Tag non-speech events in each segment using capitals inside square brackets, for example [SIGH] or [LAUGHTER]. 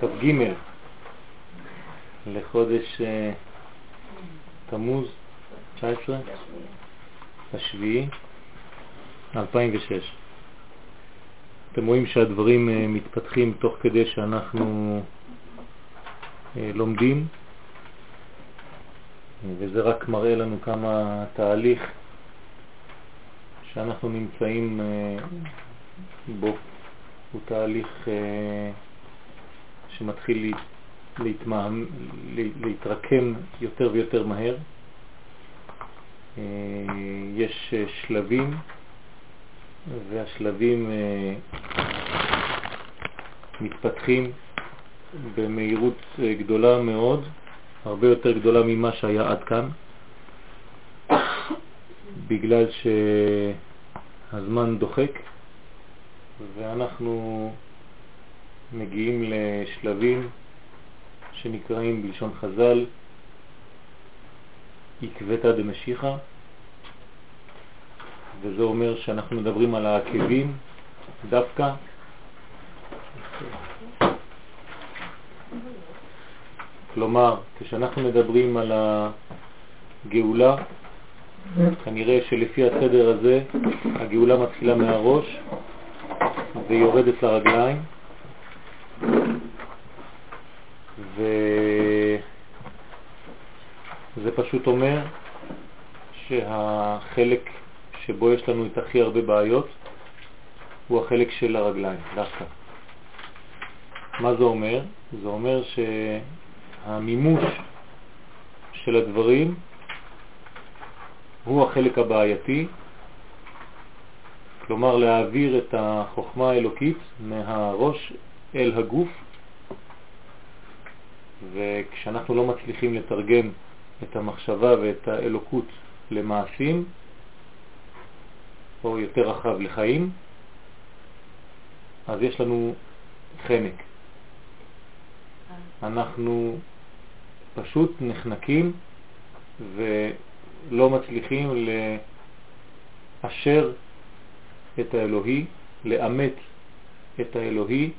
כ"ג לחודש אה, תמוז 19, השביעי 2006. אתם רואים שהדברים אה, מתפתחים תוך כדי שאנחנו אה, לומדים, וזה רק מראה לנו כמה התהליך שאנחנו נמצאים בו הוא תהליך שמתחיל להתמהם, להתרקם יותר ויותר מהר. אה, יש אה, שלבים, והשלבים אה, מתפתחים במהירות גדולה מאוד, הרבה יותר גדולה ממה שהיה עד כאן, בגלל שהזמן דוחק ואנחנו מגיעים לשלבים שנקראים בלשון חז"ל עקבתא דמשיחא, וזה אומר שאנחנו מדברים על העקבים דווקא. כלומר, כשאנחנו מדברים על הגאולה, כנראה שלפי הסדר הזה הגאולה מתחילה מהראש ויורדת לרגליים, וזה פשוט אומר שהחלק שבו יש לנו את הכי הרבה בעיות הוא החלק של הרגליים, דווקא. מה זה אומר? זה אומר שהמימוש של הדברים הוא החלק הבעייתי, כלומר להעביר את החוכמה האלוקית מהראש אל הגוף וכשאנחנו לא מצליחים לתרגם את המחשבה ואת האלוקות למעשים, או יותר רחב לחיים, אז יש לנו חנק. אנחנו פשוט נחנקים ולא מצליחים לאשר את האלוהי, לאמת את האלוהי,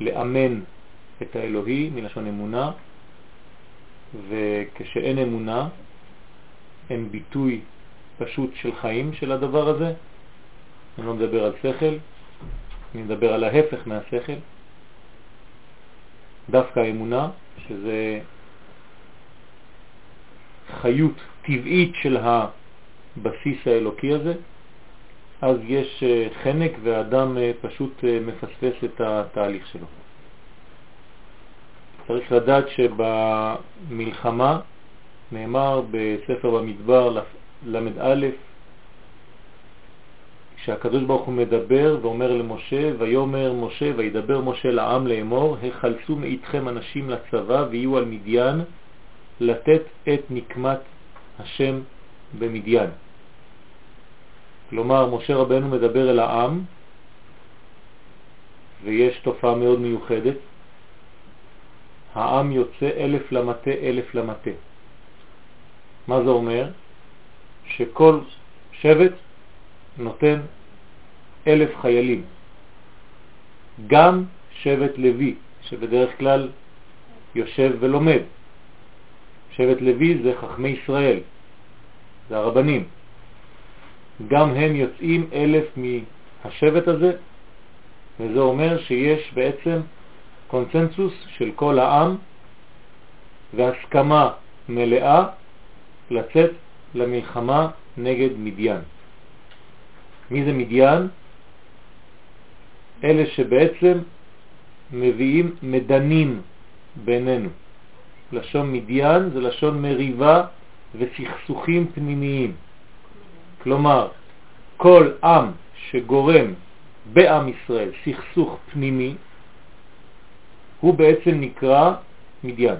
לאמן את האלוהי מלשון אמונה, וכשאין אמונה, אין ביטוי פשוט של חיים של הדבר הזה. אני לא מדבר על שכל, אני מדבר על ההפך מהשכל. דווקא האמונה, שזה חיות טבעית של הבסיס האלוקי הזה, אז יש אה, חנק והאדם אה, פשוט אה, מפספס את התהליך שלו. צריך לדעת שבמלחמה נאמר בספר במדבר ל"א, כשהקדוש ברוך הוא מדבר ואומר למשה, ויאמר משה וידבר משה לעם לאמור, החלצו מאיתכם אנשים לצבא ויהיו על מדיין לתת את נקמת השם במדיין. כלומר, משה רבנו מדבר אל העם, ויש תופעה מאוד מיוחדת, העם יוצא אלף למטה, אלף למטה. מה זה אומר? שכל שבט נותן אלף חיילים. גם שבט לוי, שבדרך כלל יושב ולומד. שבט לוי זה חכמי ישראל, זה הרבנים. גם הם יוצאים אלף מהשבט הזה, וזה אומר שיש בעצם קונצנזוס של כל העם והסכמה מלאה לצאת למלחמה נגד מדיין. מי זה מדיין? אלה שבעצם מביאים מדנים בינינו. לשון מדיין זה לשון מריבה וסכסוכים פנימיים. כלומר, כל עם שגורם בעם ישראל סכסוך פנימי, הוא בעצם נקרא מדיין.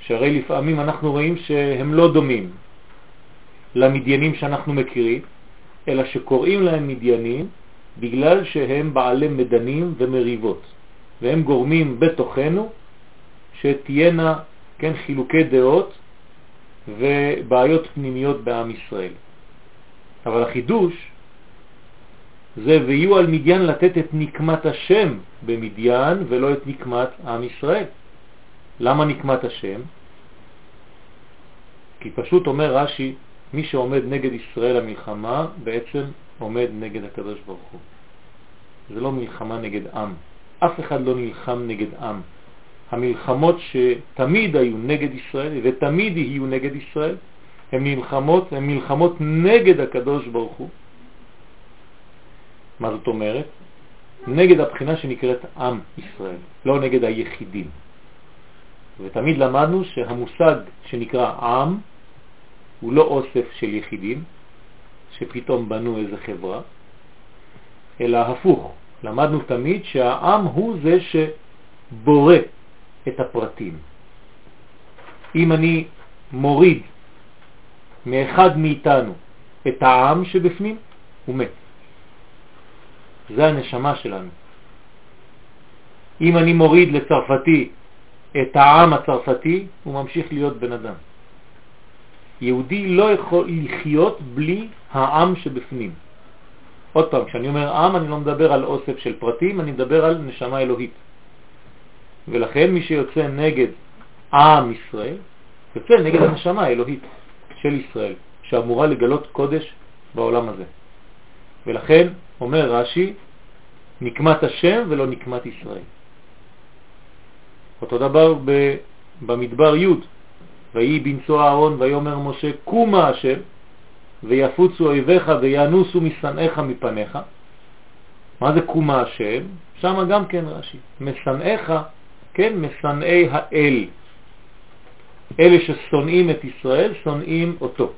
שהרי לפעמים אנחנו רואים שהם לא דומים למדיינים שאנחנו מכירים, אלא שקוראים להם מדיינים בגלל שהם בעלי מדנים ומריבות, והם גורמים בתוכנו שתהיינה כן, חילוקי דעות ובעיות פנימיות בעם ישראל. אבל החידוש זה ויהיו על מדיין לתת את נקמת השם במדיין ולא את נקמת עם ישראל. למה נקמת השם? כי פשוט אומר רש"י, מי שעומד נגד ישראל המלחמה בעצם עומד נגד הקדוש ברוך הוא. זה לא מלחמה נגד עם. אף אחד לא נלחם נגד עם. המלחמות שתמיד היו נגד ישראל ותמיד יהיו נגד ישראל, הן מלחמות, הן מלחמות נגד הקדוש ברוך הוא. מה זאת אומרת? נגד הבחינה שנקראת עם ישראל, לא נגד היחידים. ותמיד למדנו שהמושג שנקרא עם הוא לא אוסף של יחידים שפתאום בנו איזה חברה, אלא הפוך. למדנו תמיד שהעם הוא זה שבורא את הפרטים. אם אני מוריד מאחד מאיתנו את העם שבפנים, הוא מת. זה הנשמה שלנו. אם אני מוריד לצרפתי את העם הצרפתי, הוא ממשיך להיות בן אדם. יהודי לא יכול לחיות בלי העם שבפנים. עוד פעם, כשאני אומר עם, אני לא מדבר על אוסף של פרטים, אני מדבר על נשמה אלוהית. ולכן מי שיוצא נגד עם ישראל, יוצא נגד הנשמה האלוהית של ישראל, שאמורה לגלות קודש בעולם הזה. ולכן אומר רש"י, נקמת השם ולא נקמת ישראל. אותו דבר במדבר י' ויהי בנצוע אהרון ויאמר משה קומה השם ויפוצו אויביך וינוסו משנאיך מפניך. מה זה קומה השם? שם גם כן רש"י. משנאיך, כן, משנאי האל. אלה ששונאים את ישראל, שונאים אותו.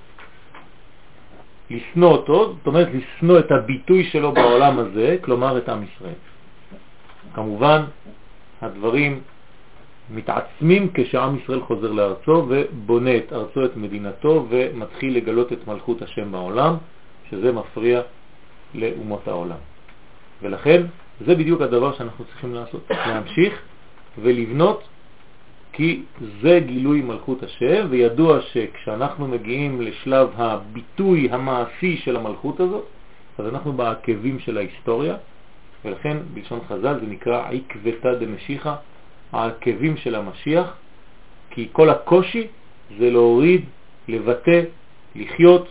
לשנוא אותו, זאת אומרת לשנוא את הביטוי שלו בעולם הזה, כלומר את עם ישראל. כמובן, הדברים מתעצמים כשעם ישראל חוזר לארצו ובונה את ארצו, את מדינתו, ומתחיל לגלות את מלכות השם בעולם, שזה מפריע לאומות העולם. ולכן זה בדיוק הדבר שאנחנו צריכים לעשות, להמשיך ולבנות, כי זה גילוי מלכות השם, וידוע שכשאנחנו מגיעים לשלב הביטוי המעשי של המלכות הזאת, אז אנחנו בעקבים של ההיסטוריה, ולכן בלשון חז"ל זה נקרא עקבתא דמשיחא, העקבים של המשיח, כי כל הקושי זה להוריד, לבטא, לחיות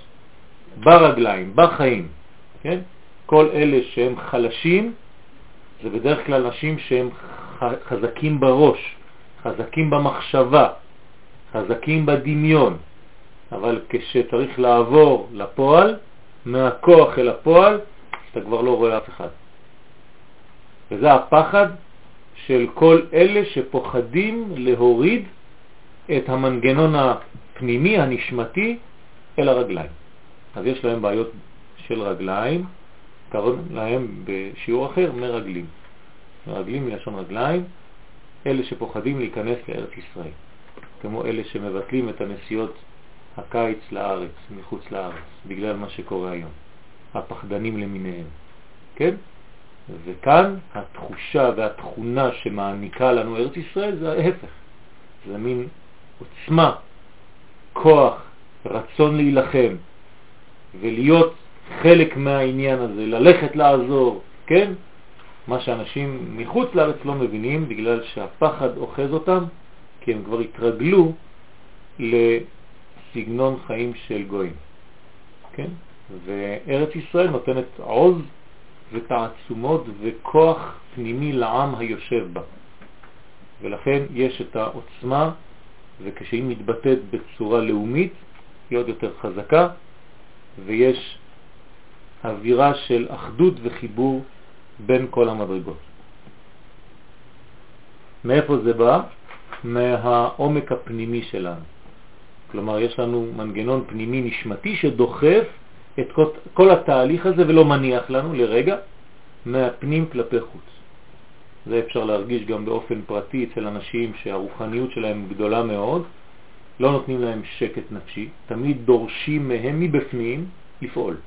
ברגליים, בחיים, כן? כל אלה שהם חלשים זה בדרך כלל אנשים שהם חזקים בראש, חזקים במחשבה, חזקים בדמיון, אבל כשצריך לעבור לפועל, מהכוח אל הפועל, אתה כבר לא רואה אף אחד. וזה הפחד של כל אלה שפוחדים להוריד את המנגנון הפנימי, הנשמתי, אל הרגליים. אז יש להם בעיות של רגליים, קראנו להם בשיעור אחר מרגלים. מרגלים מלשון רגליים, אלה שפוחדים להיכנס לארץ ישראל, כמו אלה שמבטלים את הנסיעות הקיץ לארץ, מחוץ לארץ, בגלל מה שקורה היום, הפחדנים למיניהם, כן? וכאן התחושה והתכונה שמעניקה לנו ארץ ישראל זה ההפך. זה מין עוצמה, כוח, רצון להילחם ולהיות חלק מהעניין הזה, ללכת לעזור, כן? מה שאנשים מחוץ לארץ לא מבינים בגלל שהפחד אוחז אותם, כי הם כבר התרגלו לסגנון חיים של גויים, כן? וארץ ישראל נותנת עוז ותעצומות וכוח פנימי לעם היושב בה. ולכן יש את העוצמה, וכשהיא מתבטאת בצורה לאומית, היא עוד יותר חזקה, ויש אווירה של אחדות וחיבור בין כל המדרגות. מאיפה זה בא? מהעומק הפנימי שלנו. כלומר, יש לנו מנגנון פנימי נשמתי שדוחף את כל התהליך הזה ולא מניח לנו לרגע מהפנים כלפי חוץ. זה אפשר להרגיש גם באופן פרטי אצל אנשים שהרוחניות שלהם גדולה מאוד, לא נותנים להם שקט נפשי, תמיד דורשים מהם מבפנים לפעול.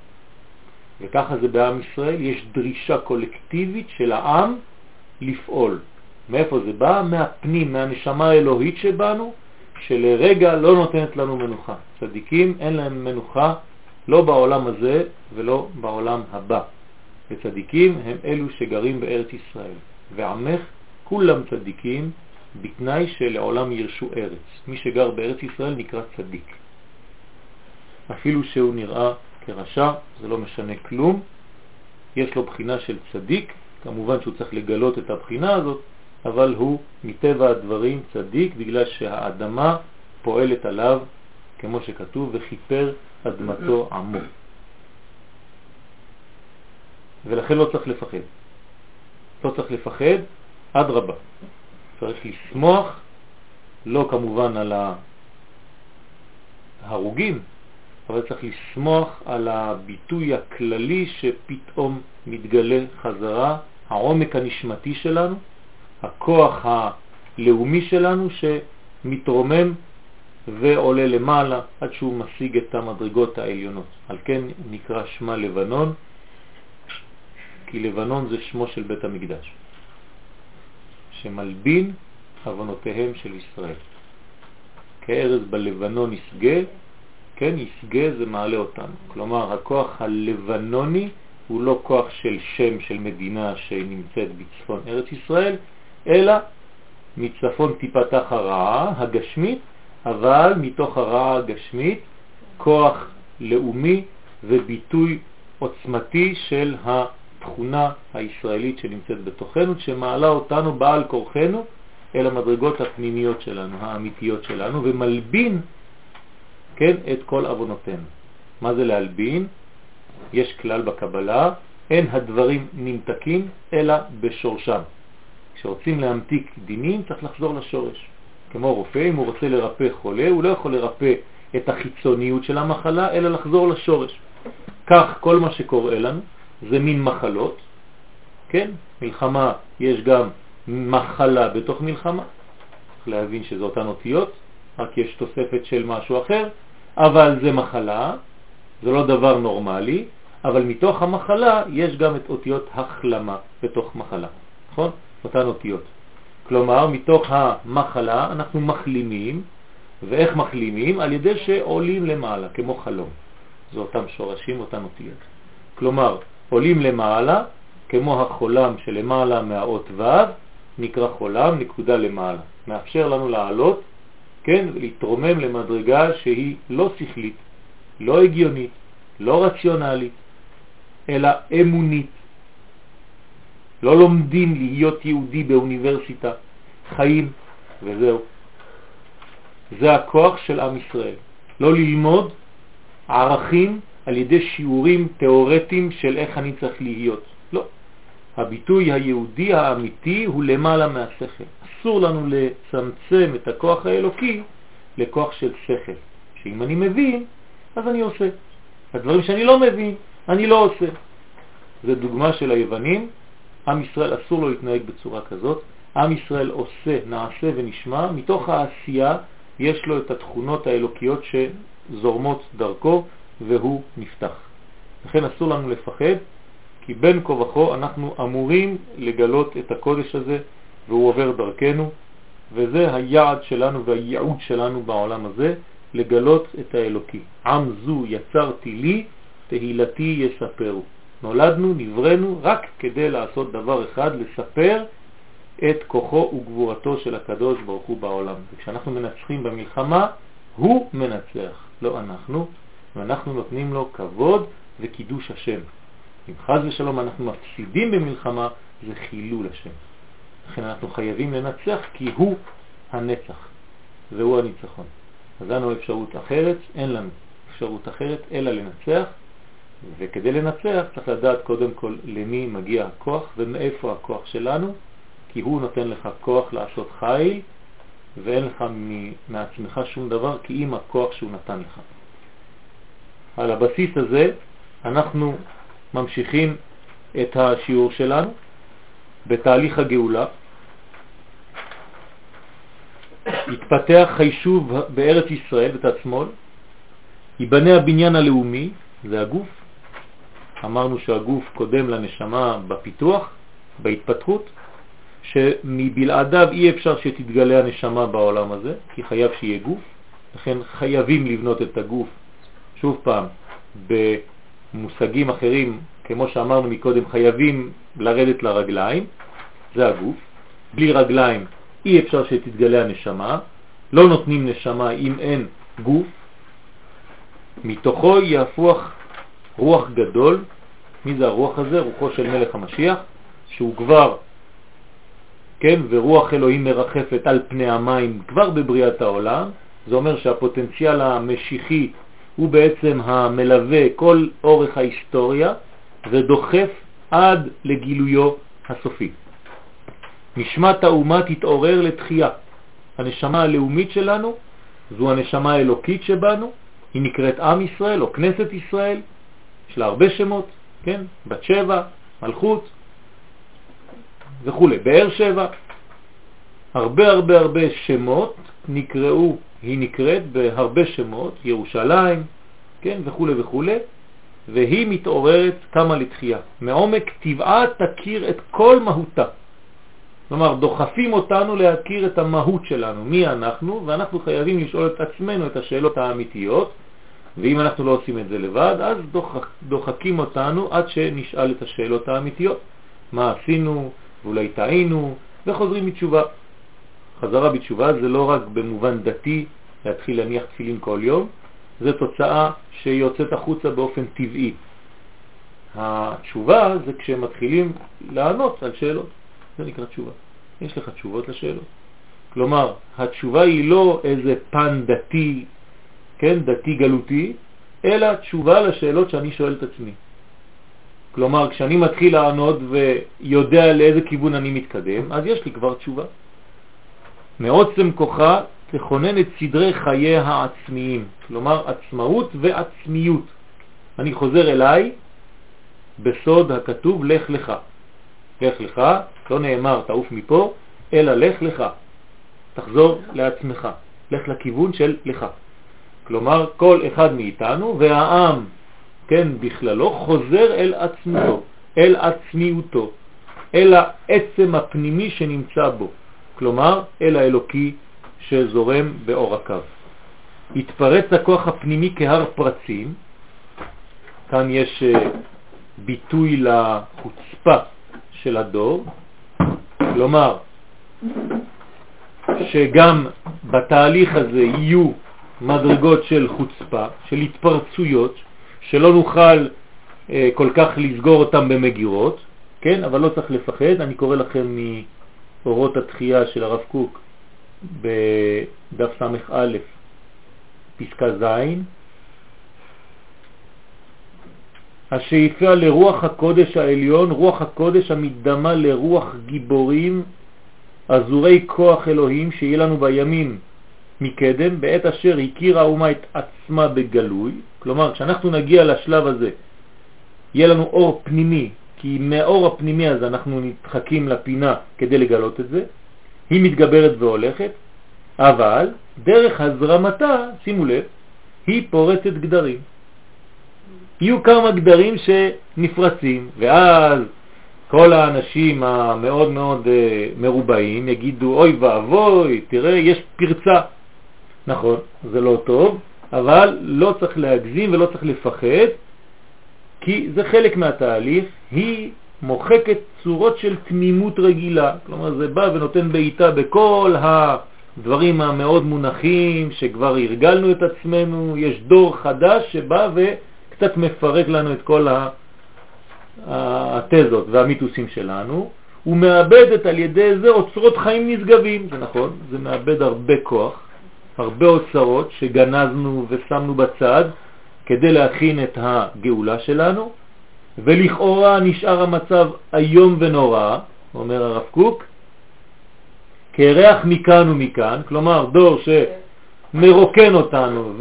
וככה זה בעם ישראל, יש דרישה קולקטיבית של העם לפעול. מאיפה זה בא? מהפנים, מהנשמה האלוהית שבנו, שלרגע לא נותנת לנו מנוחה. צדיקים אין להם מנוחה לא בעולם הזה ולא בעולם הבא. וצדיקים הם אלו שגרים בארץ ישראל, ועמך כולם צדיקים בתנאי שלעולם ירשו ארץ. מי שגר בארץ ישראל נקרא צדיק. אפילו שהוא נראה כרשע, זה לא משנה כלום, יש לו בחינה של צדיק, כמובן שהוא צריך לגלות את הבחינה הזאת, אבל הוא מטבע הדברים צדיק בגלל שהאדמה פועלת עליו, כמו שכתוב, וכיפר אדמתו עמו. ולכן לא צריך לפחד. לא צריך לפחד, אדרבה. צריך לשמוח, לא כמובן על ההרוגים, אבל צריך לשמוח על הביטוי הכללי שפתאום מתגלה חזרה, העומק הנשמתי שלנו, הכוח הלאומי שלנו שמתרומם ועולה למעלה עד שהוא משיג את המדרגות העליונות. על כן נקרא שמה לבנון, כי לבנון זה שמו של בית המקדש, שמלבין אבונותיהם של ישראל. כארז בלבנון יסגה, כן, יסגה זה מעלה אותנו. כלומר, הכוח הלבנוני הוא לא כוח של שם של מדינה שנמצאת בצפון ארץ ישראל, אלא מצפון תיפתח הרעה הגשמית, אבל מתוך הרעה הגשמית כוח לאומי וביטוי עוצמתי של התכונה הישראלית שנמצאת בתוכנו, שמעלה אותנו בעל כורחנו אל המדרגות הפנימיות שלנו, האמיתיות שלנו, ומלבין כן, את כל אבונותינו. מה זה להלבין? יש כלל בקבלה, אין הדברים נמתקים אלא בשורשם. כשרוצים להמתיק דינים צריך לחזור לשורש. כמו רופא, אם הוא רוצה לרפא חולה, הוא לא יכול לרפא את החיצוניות של המחלה, אלא לחזור לשורש. כך כל מה שקורה לנו זה מין מחלות, כן? מלחמה, יש גם מחלה בתוך מלחמה, צריך להבין שזה אותן אותיות, רק יש תוספת של משהו אחר, אבל זה מחלה, זה לא דבר נורמלי, אבל מתוך המחלה יש גם את אותיות החלמה בתוך מחלה, נכון? אותן אותיות. כלומר, מתוך המחלה אנחנו מחלימים, ואיך מחלימים? על ידי שעולים למעלה, כמו חלום. זה אותם שורשים, אותן אותיות. כלומר, עולים למעלה, כמו החולם שלמעלה מהאות ו', נקרא חולם, נקודה למעלה. מאפשר לנו לעלות, כן, להתרומם למדרגה שהיא לא שכלית, לא הגיונית, לא רציונלית, אלא אמונית. לא לומדים להיות יהודי באוניברסיטה, חיים וזהו. זה הכוח של עם ישראל. לא ללמוד ערכים על ידי שיעורים תיאורטיים של איך אני צריך להיות. לא. הביטוי היהודי האמיתי הוא למעלה מהשכל. אסור לנו לצמצם את הכוח האלוקי לכוח של שכל, שאם אני מבין, אז אני עושה. הדברים שאני לא מבין, אני לא עושה. זה דוגמה של היוונים, עם ישראל אסור לו להתנהג בצורה כזאת, עם ישראל עושה, נעשה ונשמע, מתוך העשייה יש לו את התכונות האלוקיות שזורמות דרכו והוא נפתח. לכן אסור לנו לפחד, כי בין כה וכה אנחנו אמורים לגלות את הקודש הזה והוא עובר דרכנו, וזה היעד שלנו והייעוד שלנו בעולם הזה, לגלות את האלוקי. עם זו יצרתי לי, תהילתי יספרו. נולדנו, נברנו, רק כדי לעשות דבר אחד, לספר את כוחו וגבורתו של הקדוש ברוך הוא בעולם. וכשאנחנו מנצחים במלחמה, הוא מנצח, לא אנחנו, ואנחנו נותנים לו כבוד וקידוש השם. אם חז ושלום אנחנו מפסידים במלחמה, זה חילול השם. לכן אנחנו חייבים לנצח כי הוא הנצח, והוא הניצחון. אז לנו אפשרות אחרת, אין לנו אפשרות אחרת אלא לנצח, וכדי לנצח צריך לדעת קודם כל למי מגיע הכוח ומאיפה הכוח שלנו, כי הוא נותן לך כוח לעשות חיל, ואין לך מעצמך שום דבר כי אם הכוח שהוא נתן לך. על הבסיס הזה אנחנו ממשיכים את השיעור שלנו בתהליך הגאולה. התפתח חיישוב בארץ ישראל, בצד שמאל, ייבנה הבניין הלאומי, זה הגוף, אמרנו שהגוף קודם לנשמה בפיתוח, בהתפתחות, שמבלעדיו אי אפשר שתתגלה הנשמה בעולם הזה, כי חייב שיהיה גוף, לכן חייבים לבנות את הגוף, שוב פעם, במושגים אחרים כמו שאמרנו מקודם, חייבים לרדת לרגליים, זה הגוף. בלי רגליים אי אפשר שתתגלה הנשמה, לא נותנים נשמה אם אין גוף. מתוכו יהפוך רוח גדול. מי זה הרוח הזה? רוחו של מלך המשיח, שהוא כבר, כן, ורוח אלוהים מרחפת על פני המים כבר בבריאת העולם. זה אומר שהפוטנציאל המשיחי הוא בעצם המלווה כל אורך ההיסטוריה ודוחף עד לגילויו הסופי. נשמת האומה תתעורר לתחייה. הנשמה הלאומית שלנו זו הנשמה האלוקית שבנו, היא נקראת עם ישראל או כנסת ישראל, יש לה הרבה שמות, כן? בת שבע, מלכות וכו', באר שבע, הרבה הרבה הרבה שמות נקראו, היא נקראת בהרבה שמות, ירושלים, כן, וכו' וכו', והיא מתעוררת כמה לתחייה. מעומק טבעה תכיר את כל מהותה. כלומר, דוחפים אותנו להכיר את המהות שלנו, מי אנחנו, ואנחנו חייבים לשאול את עצמנו את השאלות האמיתיות, ואם אנחנו לא עושים את זה לבד, אז דוחק, דוחקים אותנו עד שנשאל את השאלות האמיתיות. מה עשינו, ואולי טעינו, וחוזרים בתשובה. חזרה בתשובה זה לא רק במובן דתי, להתחיל להניח תפילין כל יום, זה תוצאה שיוצאת החוצה באופן טבעי. התשובה זה כשמתחילים לענות על שאלות, זה נקרא תשובה. יש לך תשובות לשאלות. כלומר, התשובה היא לא איזה פן דתי, כן, דתי גלותי, אלא תשובה לשאלות שאני שואל את עצמי. כלומר, כשאני מתחיל לענות ויודע לאיזה כיוון אני מתקדם, אז יש לי כבר תשובה. מעוצם כוחה תכונן את סדרי חיי העצמיים, כלומר עצמאות ועצמיות. אני חוזר אליי בסוד הכתוב לך לך. לך לך, לא נאמר תעוף מפה, אלא לך לך. תחזור לעצמך, לך לכיוון של לך. כלומר, כל אחד מאיתנו והעם, כן, בכללו, חוזר אל עצמותו, אל עצמיותו, אל העצם הפנימי שנמצא בו. כלומר, אל האלוקי שזורם באור הקו. התפרץ הכוח הפנימי כהר פרצים, כאן יש אה, ביטוי לחוצפה של הדור, כלומר שגם בתהליך הזה יהיו מדרגות של חוצפה, של התפרצויות, שלא נוכל אה, כל כך לסגור אותם במגירות, כן? אבל לא צריך לפחד, אני קורא לכם מאורות התחייה של הרב קוק בדף ס"א, פסקה ז', השאיפה לרוח הקודש העליון, רוח הקודש המתדמה לרוח גיבורים, עזורי כוח אלוהים שיהיה לנו בימים מקדם, בעת אשר הכירה האומה את עצמה בגלוי, כלומר כשאנחנו נגיע לשלב הזה, יהיה לנו אור פנימי, כי מהאור הפנימי הזה אנחנו נדחקים לפינה כדי לגלות את זה, היא מתגברת והולכת, אבל דרך הזרמתה, שימו לב, היא פורצת גדרים. יהיו כמה גדרים שנפרצים, ואז כל האנשים המאוד מאוד אה, מרובעים יגידו, אוי ואבוי, תראה, יש פרצה. נכון, זה לא טוב, אבל לא צריך להגזים ולא צריך לפחד, כי זה חלק מהתהליך, היא מוחקת צורות של תמימות רגילה. כלומר, זה בא ונותן בעיטה בכל הדברים המאוד מונחים, שכבר הרגלנו את עצמנו, יש דור חדש שבא וקצת מפרק לנו את כל התזות והמיתוסים שלנו, הוא מאבדת על ידי זה אוצרות חיים נשגבים, זה נכון, זה מאבד הרבה כוח, הרבה אוצרות שגנזנו ושמנו בצד כדי להכין את הגאולה שלנו, ולכאורה נשאר המצב היום ונורא, אומר הרב קוק, כריח מכאן ומכאן, כלומר דור שמרוקן אותנו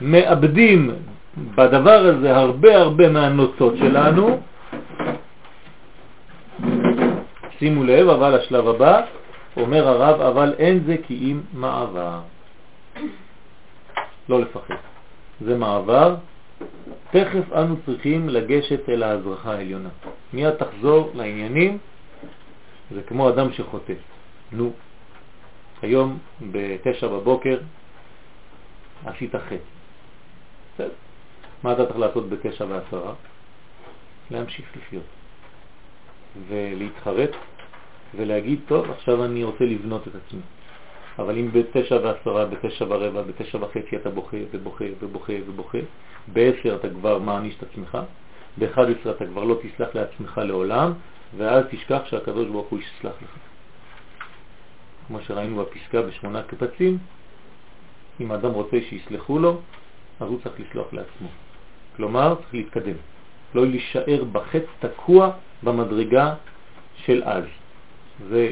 ומאבדים בדבר הזה הרבה הרבה מהנוצות שלנו. שימו לב, אבל השלב הבא, אומר הרב, אבל אין זה כי אם מעבר. לא לפחד. זה מעבר תכף אנו צריכים לגשת אל ההזרחה העליונה. מיד תחזור לעניינים, זה כמו אדם שחוטא. נו, היום בתשע בבוקר עשית חטא. מה אתה צריך לעשות בתשע ועשרה? להמשיך לחיות ולהתחרט ולהגיד, טוב, עכשיו אני רוצה לבנות את עצמי. אבל אם בתשע ועשרה, בתשע ורבע, בתשע וחצי אתה בוכה ובוכה ובוכה ובוכה, בעשר אתה כבר מעניש את עצמך, ב-11 אתה כבר לא תסלח לעצמך לעולם, ואז תשכח שהקדוש ברוך הוא יסלח לך. כמו שראינו בפסקה בשמונה קפצים, אם האדם רוצה שיסלחו לו, אז הוא צריך לסלוח לעצמו. כלומר, צריך להתקדם. לא להישאר בחץ תקוע במדרגה של אז. זה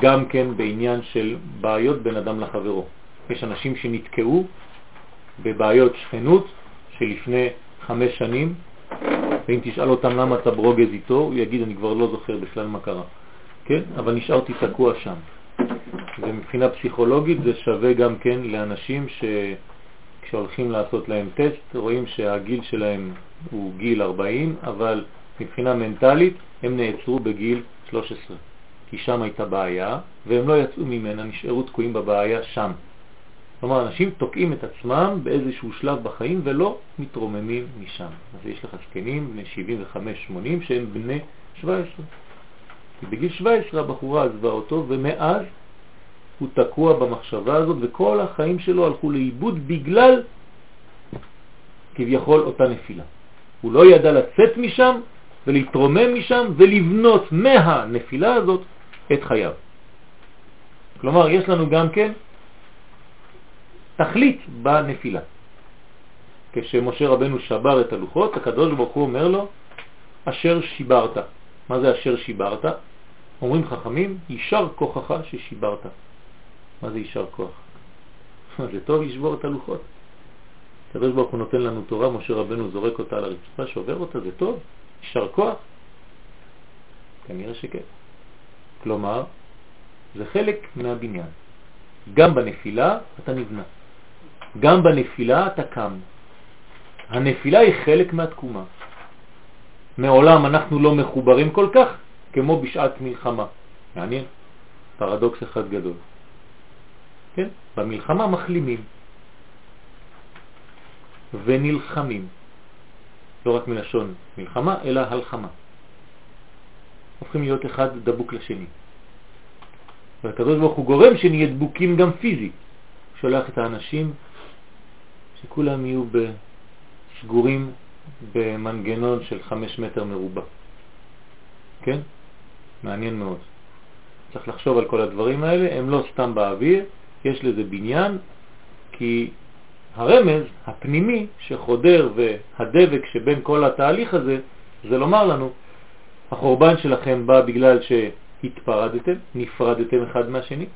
גם כן בעניין של בעיות בין אדם לחברו. יש אנשים שנתקעו בבעיות שכנות שלפני חמש שנים, ואם תשאל אותם למה אתה ברוגז איתו, הוא יגיד, אני כבר לא זוכר בכלל מה קרה. כן? אבל נשארתי תקוע שם. ומבחינה פסיכולוגית זה שווה גם כן לאנשים שכשהולכים לעשות להם טסט, רואים שהגיל שלהם הוא גיל 40, אבל מבחינה מנטלית הם נעצרו בגיל 13. כי שם הייתה בעיה, והם לא יצאו ממנה, נשארו תקועים בבעיה שם. כלומר, אנשים תוקעים את עצמם באיזשהו שלב בחיים ולא מתרוממים משם. אז יש לך זקנים בני 75-80 שהם בני 17. כי בגיל 17 הבחורה עזבה אותו, ומאז הוא תקוע במחשבה הזאת, וכל החיים שלו הלכו לאיבוד בגלל כביכול אותה נפילה. הוא לא ידע לצאת משם ולהתרומם משם ולבנות מהנפילה הזאת את חייו. כלומר, יש לנו גם כן תכלית בנפילה. כשמשה רבנו שבר את הלוחות, הקדוש ברוך הוא אומר לו, אשר שיברת. מה זה אשר שיברת? אומרים חכמים, יישר כוחך ששיברת. מה זה יישר כוח? [LAUGHS] זה טוב לשבור את הלוחות. הקדוש ברוך הוא נותן לנו תורה, משה רבנו זורק אותה על הרצפה, שובר אותה, זה טוב, יישר כוח? כנראה שכן. כלומר, זה חלק מהבניין. גם בנפילה אתה נבנה. גם בנפילה אתה קם. הנפילה היא חלק מהתקומה. מעולם אנחנו לא מחוברים כל כך כמו בשעת מלחמה. מעניין, פרדוקס אחד גדול. כן? במלחמה מחלימים ונלחמים. לא רק מלשון מלחמה, אלא הלחמה. הופכים להיות אחד דבוק לשני. והקדוש ברוך הוא גורם שנהיה דבוקים גם פיזית. שולח את האנשים שכולם יהיו סגורים במנגנון של חמש מטר מרובע. כן? מעניין מאוד. צריך לחשוב על כל הדברים האלה, הם לא סתם באוויר, יש לזה בניין, כי הרמז הפנימי שחודר והדבק שבין כל התהליך הזה, זה לומר לנו, החורבן שלכם בא בגלל שהתפרדתם, נפרדתם אחד מהשני,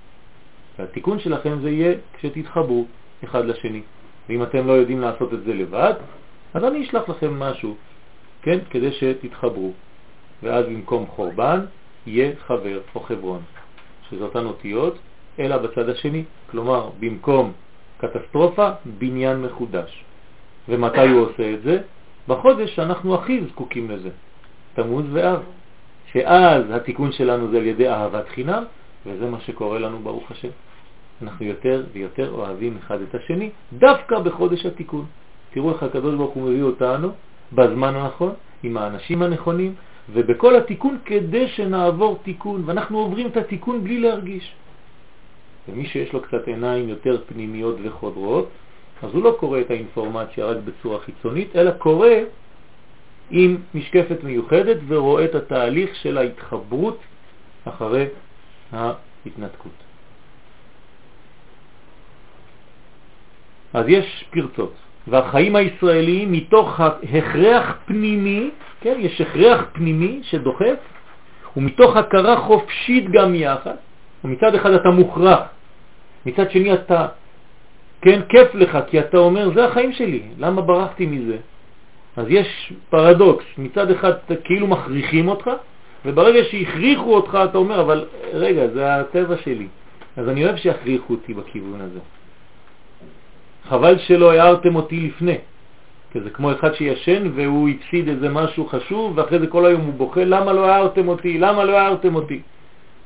והתיקון שלכם זה יהיה כשתתחברו אחד לשני. ואם אתם לא יודעים לעשות את זה לבד, אז אני אשלח לכם משהו, כן, כדי שתתחברו. ואז במקום חורבן יהיה חבר או חברון, שזה אותן אותיות, אלא בצד השני. כלומר, במקום קטסטרופה, בניין מחודש. ומתי הוא עושה את זה? בחודש שאנחנו הכי זקוקים לזה, תמוז ואב. שאז התיקון שלנו זה על ידי אהבת חינם, וזה מה שקורה לנו ברוך השם. אנחנו יותר ויותר אוהבים אחד את השני, דווקא בחודש התיקון. תראו איך הקדוש ברוך הוא מביא אותנו בזמן הנכון, עם האנשים הנכונים, ובכל התיקון כדי שנעבור תיקון, ואנחנו עוברים את התיקון בלי להרגיש. ומי שיש לו קצת עיניים יותר פנימיות וחודרות, אז הוא לא קורא את האינפורמציה רק בצורה חיצונית, אלא קורא עם משקפת מיוחדת ורואה את התהליך של ההתחברות אחרי ההתנתקות. אז יש פרצות, והחיים הישראליים מתוך הכרח פנימי, כן, יש הכרח פנימי שדוחף, ומתוך הכרה חופשית גם יחד, ומצד אחד אתה מוכרח, מצד שני אתה, כן, כיף לך, כי אתה אומר, זה החיים שלי, למה ברחתי מזה? אז יש פרדוקס, מצד אחד כאילו מכריחים אותך, וברגע שהכריחו אותך אתה אומר, אבל רגע, זה הטבע שלי, אז אני אוהב שיכריחו אותי בכיוון הזה. חבל שלא הערתם אותי לפני, כי זה כמו אחד שישן והוא הפסיד איזה משהו חשוב, ואחרי זה כל היום הוא בוכה, למה לא הערתם אותי? למה לא הערתם אותי?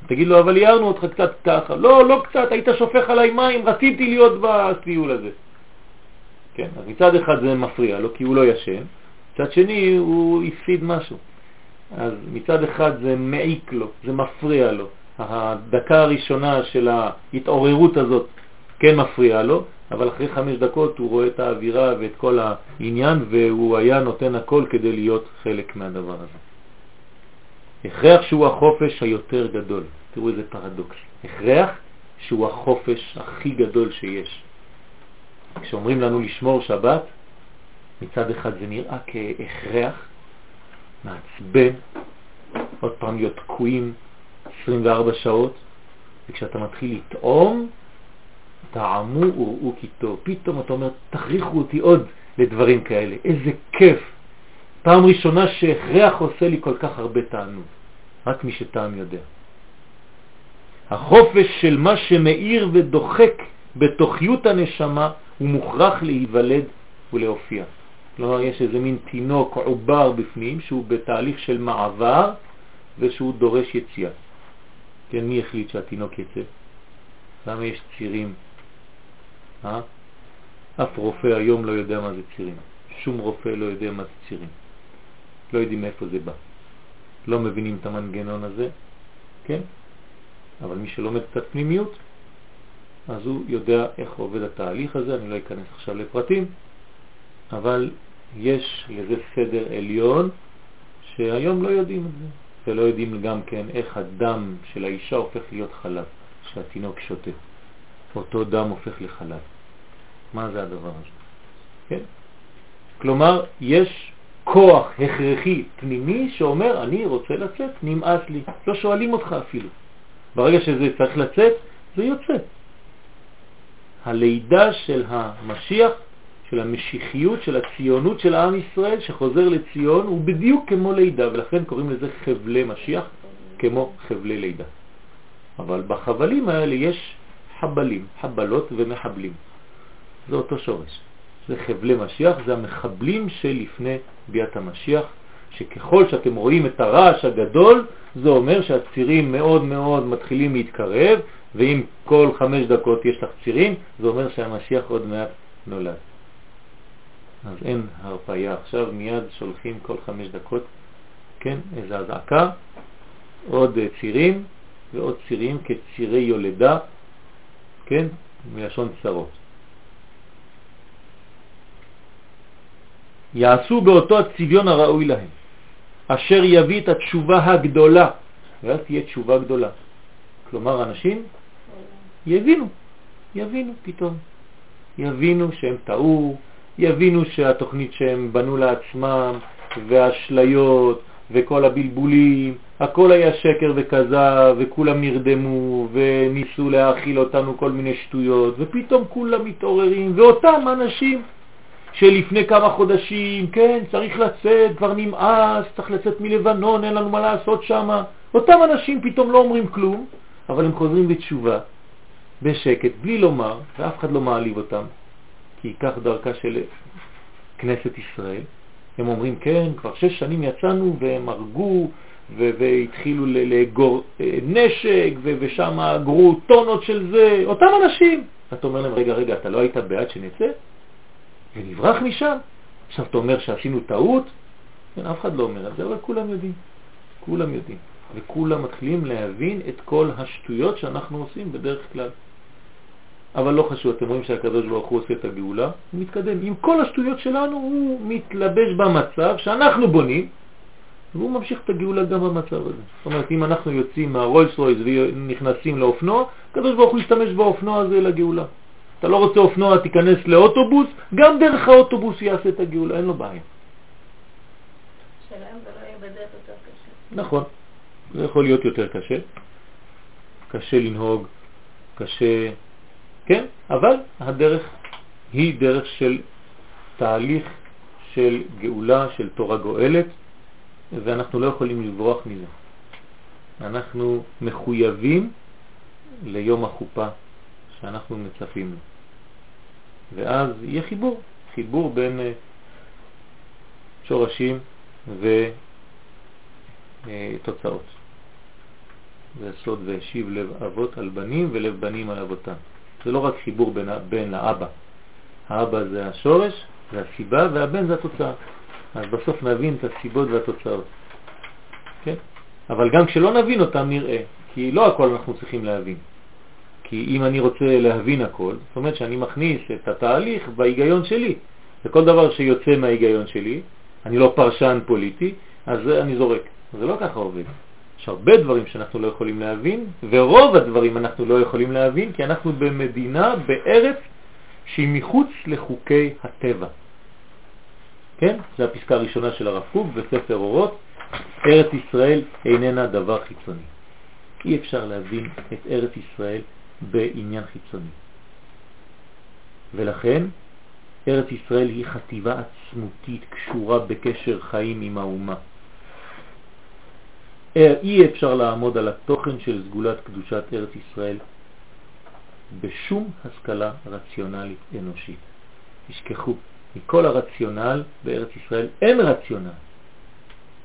תגיד לו, אבל הערנו אותך קצת ככה. לא, לא קצת, היית שופך עליי מים, רציתי להיות בטיול הזה. כן, אז מצד אחד זה מפריע לו כי הוא לא ישן, מצד שני הוא הפסיד משהו. אז מצד אחד זה מעיק לו, זה מפריע לו. הדקה הראשונה של ההתעוררות הזאת כן מפריע לו, אבל אחרי חמש דקות הוא רואה את האווירה ואת כל העניין והוא היה נותן הכל כדי להיות חלק מהדבר הזה. הכרח שהוא החופש היותר גדול. תראו איזה פרדוקס. הכרח שהוא החופש הכי גדול שיש. כשאומרים לנו לשמור שבת, מצד אחד זה נראה כהכרח, מעצבן, עוד פעם להיות תקועים 24 שעות, וכשאתה מתחיל לטעום, טעמו וראו כי טוב. פתאום אתה אומר, תכריחו אותי עוד לדברים כאלה. איזה כיף. פעם ראשונה שהכרח עושה לי כל כך הרבה תענוג. רק מי שטעם יודע. החופש של מה שמאיר ודוחק בתוכיות הנשמה הוא מוכרח להיוולד ולהופיע. כלומר, יש איזה מין תינוק עובר בפנים שהוא בתהליך של מעבר ושהוא דורש יציאה. כן, מי החליט שהתינוק יצא? למה יש צירים? אה? אף רופא היום לא יודע מה זה צירים. שום רופא לא יודע מה זה צירים. לא יודעים מאיפה זה בא. לא מבינים את המנגנון הזה, כן? אבל מי שלומד קצת פנימיות, אז הוא יודע איך עובד התהליך הזה, אני לא אכנס עכשיו לפרטים, אבל יש לזה סדר עליון שהיום לא יודעים את זה, ולא יודעים גם כן איך הדם של האישה הופך להיות חלב, שהתינוק שותה. אותו דם הופך לחלב. מה זה הדבר הזה? כן? כלומר, יש כוח הכרחי פנימי שאומר, אני רוצה לצאת, נמאס לי. לא שואלים אותך אפילו. ברגע שזה צריך לצאת, זה יוצא. הלידה של המשיח, של המשיחיות, של הציונות של העם ישראל שחוזר לציון, הוא בדיוק כמו לידה, ולכן קוראים לזה חבלי משיח, כמו חבלי לידה. אבל בחבלים האלה יש חבלים, חבלות ומחבלים. זה אותו שורש. זה חבלי משיח, זה המחבלים שלפני ביאת המשיח, שככל שאתם רואים את הרעש הגדול, זה אומר שהצירים מאוד מאוד מתחילים להתקרב, ואם כל חמש דקות יש לך צירים, זה אומר שהמשיח עוד מעט נולד. אז אין הרפאיה. עכשיו מיד שולחים כל חמש דקות, כן, איזו הזעקה, עוד צירים ועוד צירים כצירי יולדה, כן, מלשון צרות. יעשו באותו הצביון הראוי להם, אשר יביא את התשובה הגדולה, ואז תהיה תשובה גדולה. כלומר, אנשים יבינו, יבינו פתאום. יבינו שהם טעו, יבינו שהתוכנית שהם בנו לעצמם, והאשליות, וכל הבלבולים, הכל היה שקר וכזב, וכולם נרדמו, וניסו להאכיל אותנו כל מיני שטויות, ופתאום כולם מתעוררים, ואותם אנשים שלפני כמה חודשים, כן, צריך לצאת, כבר נמאס, צריך לצאת מלבנון, אין לנו מה לעשות שם. אותם אנשים פתאום לא אומרים כלום, אבל הם חוזרים בתשובה, בשקט, בלי לומר, ואף אחד לא מעליב אותם, כי כך דרכה של כנסת ישראל. הם אומרים, כן, כבר שש שנים יצאנו והם הרגו והתחילו לאגור אה, נשק ושם אגרו טונות של זה, אותם אנשים. אתה אומר להם, רגע, רגע, אתה לא היית בעד שנצא? ונברח משם. עכשיו אתה אומר שעשינו טעות? כן, אף אחד לא אומר את זה, אבל כולם יודעים. כולם יודעים. וכולם מתחילים להבין את כל השטויות שאנחנו עושים בדרך כלל. אבל לא חשוב, אתם רואים שהקדוש ברוך הוא עושה את הגאולה, הוא מתקדם. עם כל השטויות שלנו הוא מתלבש במצב שאנחנו בונים, והוא ממשיך את הגאולה גם במצב הזה. זאת אומרת, אם אנחנו יוצאים מהרולס רויס ונכנסים לאופנוע, הקדוש ברוך הוא ישתמש באופנוע הזה לגאולה. אתה לא רוצה אופנוע, תיכנס לאוטובוס, גם דרך האוטובוס יעשה את הגאולה, אין לו בעיה. לא יהיה בדרך יותר קשה. נכון, זה יכול להיות יותר קשה. קשה לנהוג, קשה, כן, אבל הדרך היא דרך של תהליך של גאולה, של תורה גואלת, ואנחנו לא יכולים לברוח מזה. אנחנו מחויבים ליום החופה שאנחנו מצפים לו. ואז יהיה חיבור, חיבור בין אה, שורשים ותוצאות. זה סוד והשיב לב אבות על בנים ולב בנים על אבותם. זה לא רק חיבור בין, בין האבא. האבא זה השורש, זה הסיבה, והבן זה התוצאה. אז בסוף נבין את הסיבות והתוצאות. כן? אבל גם כשלא נבין אותם נראה, כי לא הכל אנחנו צריכים להבין. כי אם אני רוצה להבין הכל, זאת אומרת שאני מכניס את התהליך בהיגיון שלי. וכל דבר שיוצא מההיגיון שלי, אני לא פרשן פוליטי, אז אני זורק. זה לא ככה עובד. יש הרבה דברים שאנחנו לא יכולים להבין, ורוב הדברים אנחנו לא יכולים להבין, כי אנחנו במדינה, בארץ, שהיא מחוץ לחוקי הטבע. כן? זו הפסקה הראשונה של הרב קוק בספר אורות, ארץ ישראל איננה דבר חיצוני. אי אפשר להבין את ארץ ישראל בעניין חיצוני. ולכן ארץ ישראל היא חטיבה עצמותית קשורה בקשר חיים עם האומה. אי אפשר לעמוד על התוכן של סגולת קדושת ארץ ישראל בשום השכלה רציונלית אנושית. תשכחו, מכל הרציונל בארץ ישראל אין רציונל,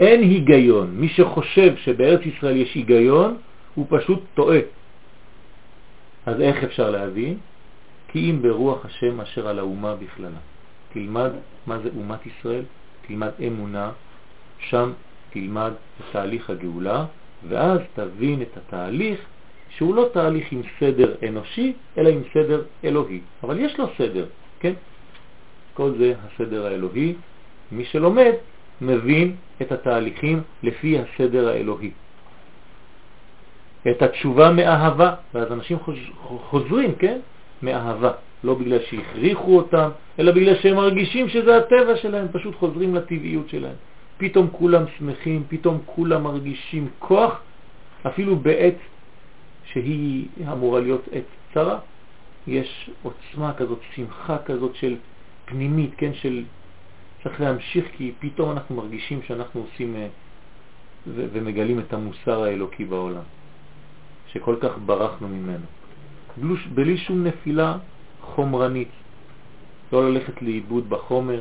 אין היגיון. מי שחושב שבארץ ישראל יש היגיון הוא פשוט טועה. אז איך אפשר להבין? כי אם ברוח השם אשר על האומה בכללה. תלמד מה זה אומת ישראל, תלמד אמונה, שם תלמד את תהליך הגאולה, ואז תבין את התהליך שהוא לא תהליך עם סדר אנושי, אלא עם סדר אלוהי. אבל יש לו סדר, כן? כל זה הסדר האלוהי. מי שלומד מבין את התהליכים לפי הסדר האלוהי. את התשובה מאהבה, ואז אנשים חוזרים, כן? מאהבה. לא בגלל שהכריחו אותם, אלא בגלל שהם מרגישים שזה הטבע שלהם, פשוט חוזרים לטבעיות שלהם. פתאום כולם שמחים, פתאום כולם מרגישים כוח, אפילו בעת שהיא אמורה להיות עת צרה, יש עוצמה כזאת, שמחה כזאת של פנימית, כן, של צריך להמשיך כי פתאום אנחנו מרגישים שאנחנו עושים אה, ומגלים את המוסר האלוקי בעולם, שכל כך ברחנו ממנו. בלי שום נפילה חומרנית, לא ללכת לאיבוד בחומר,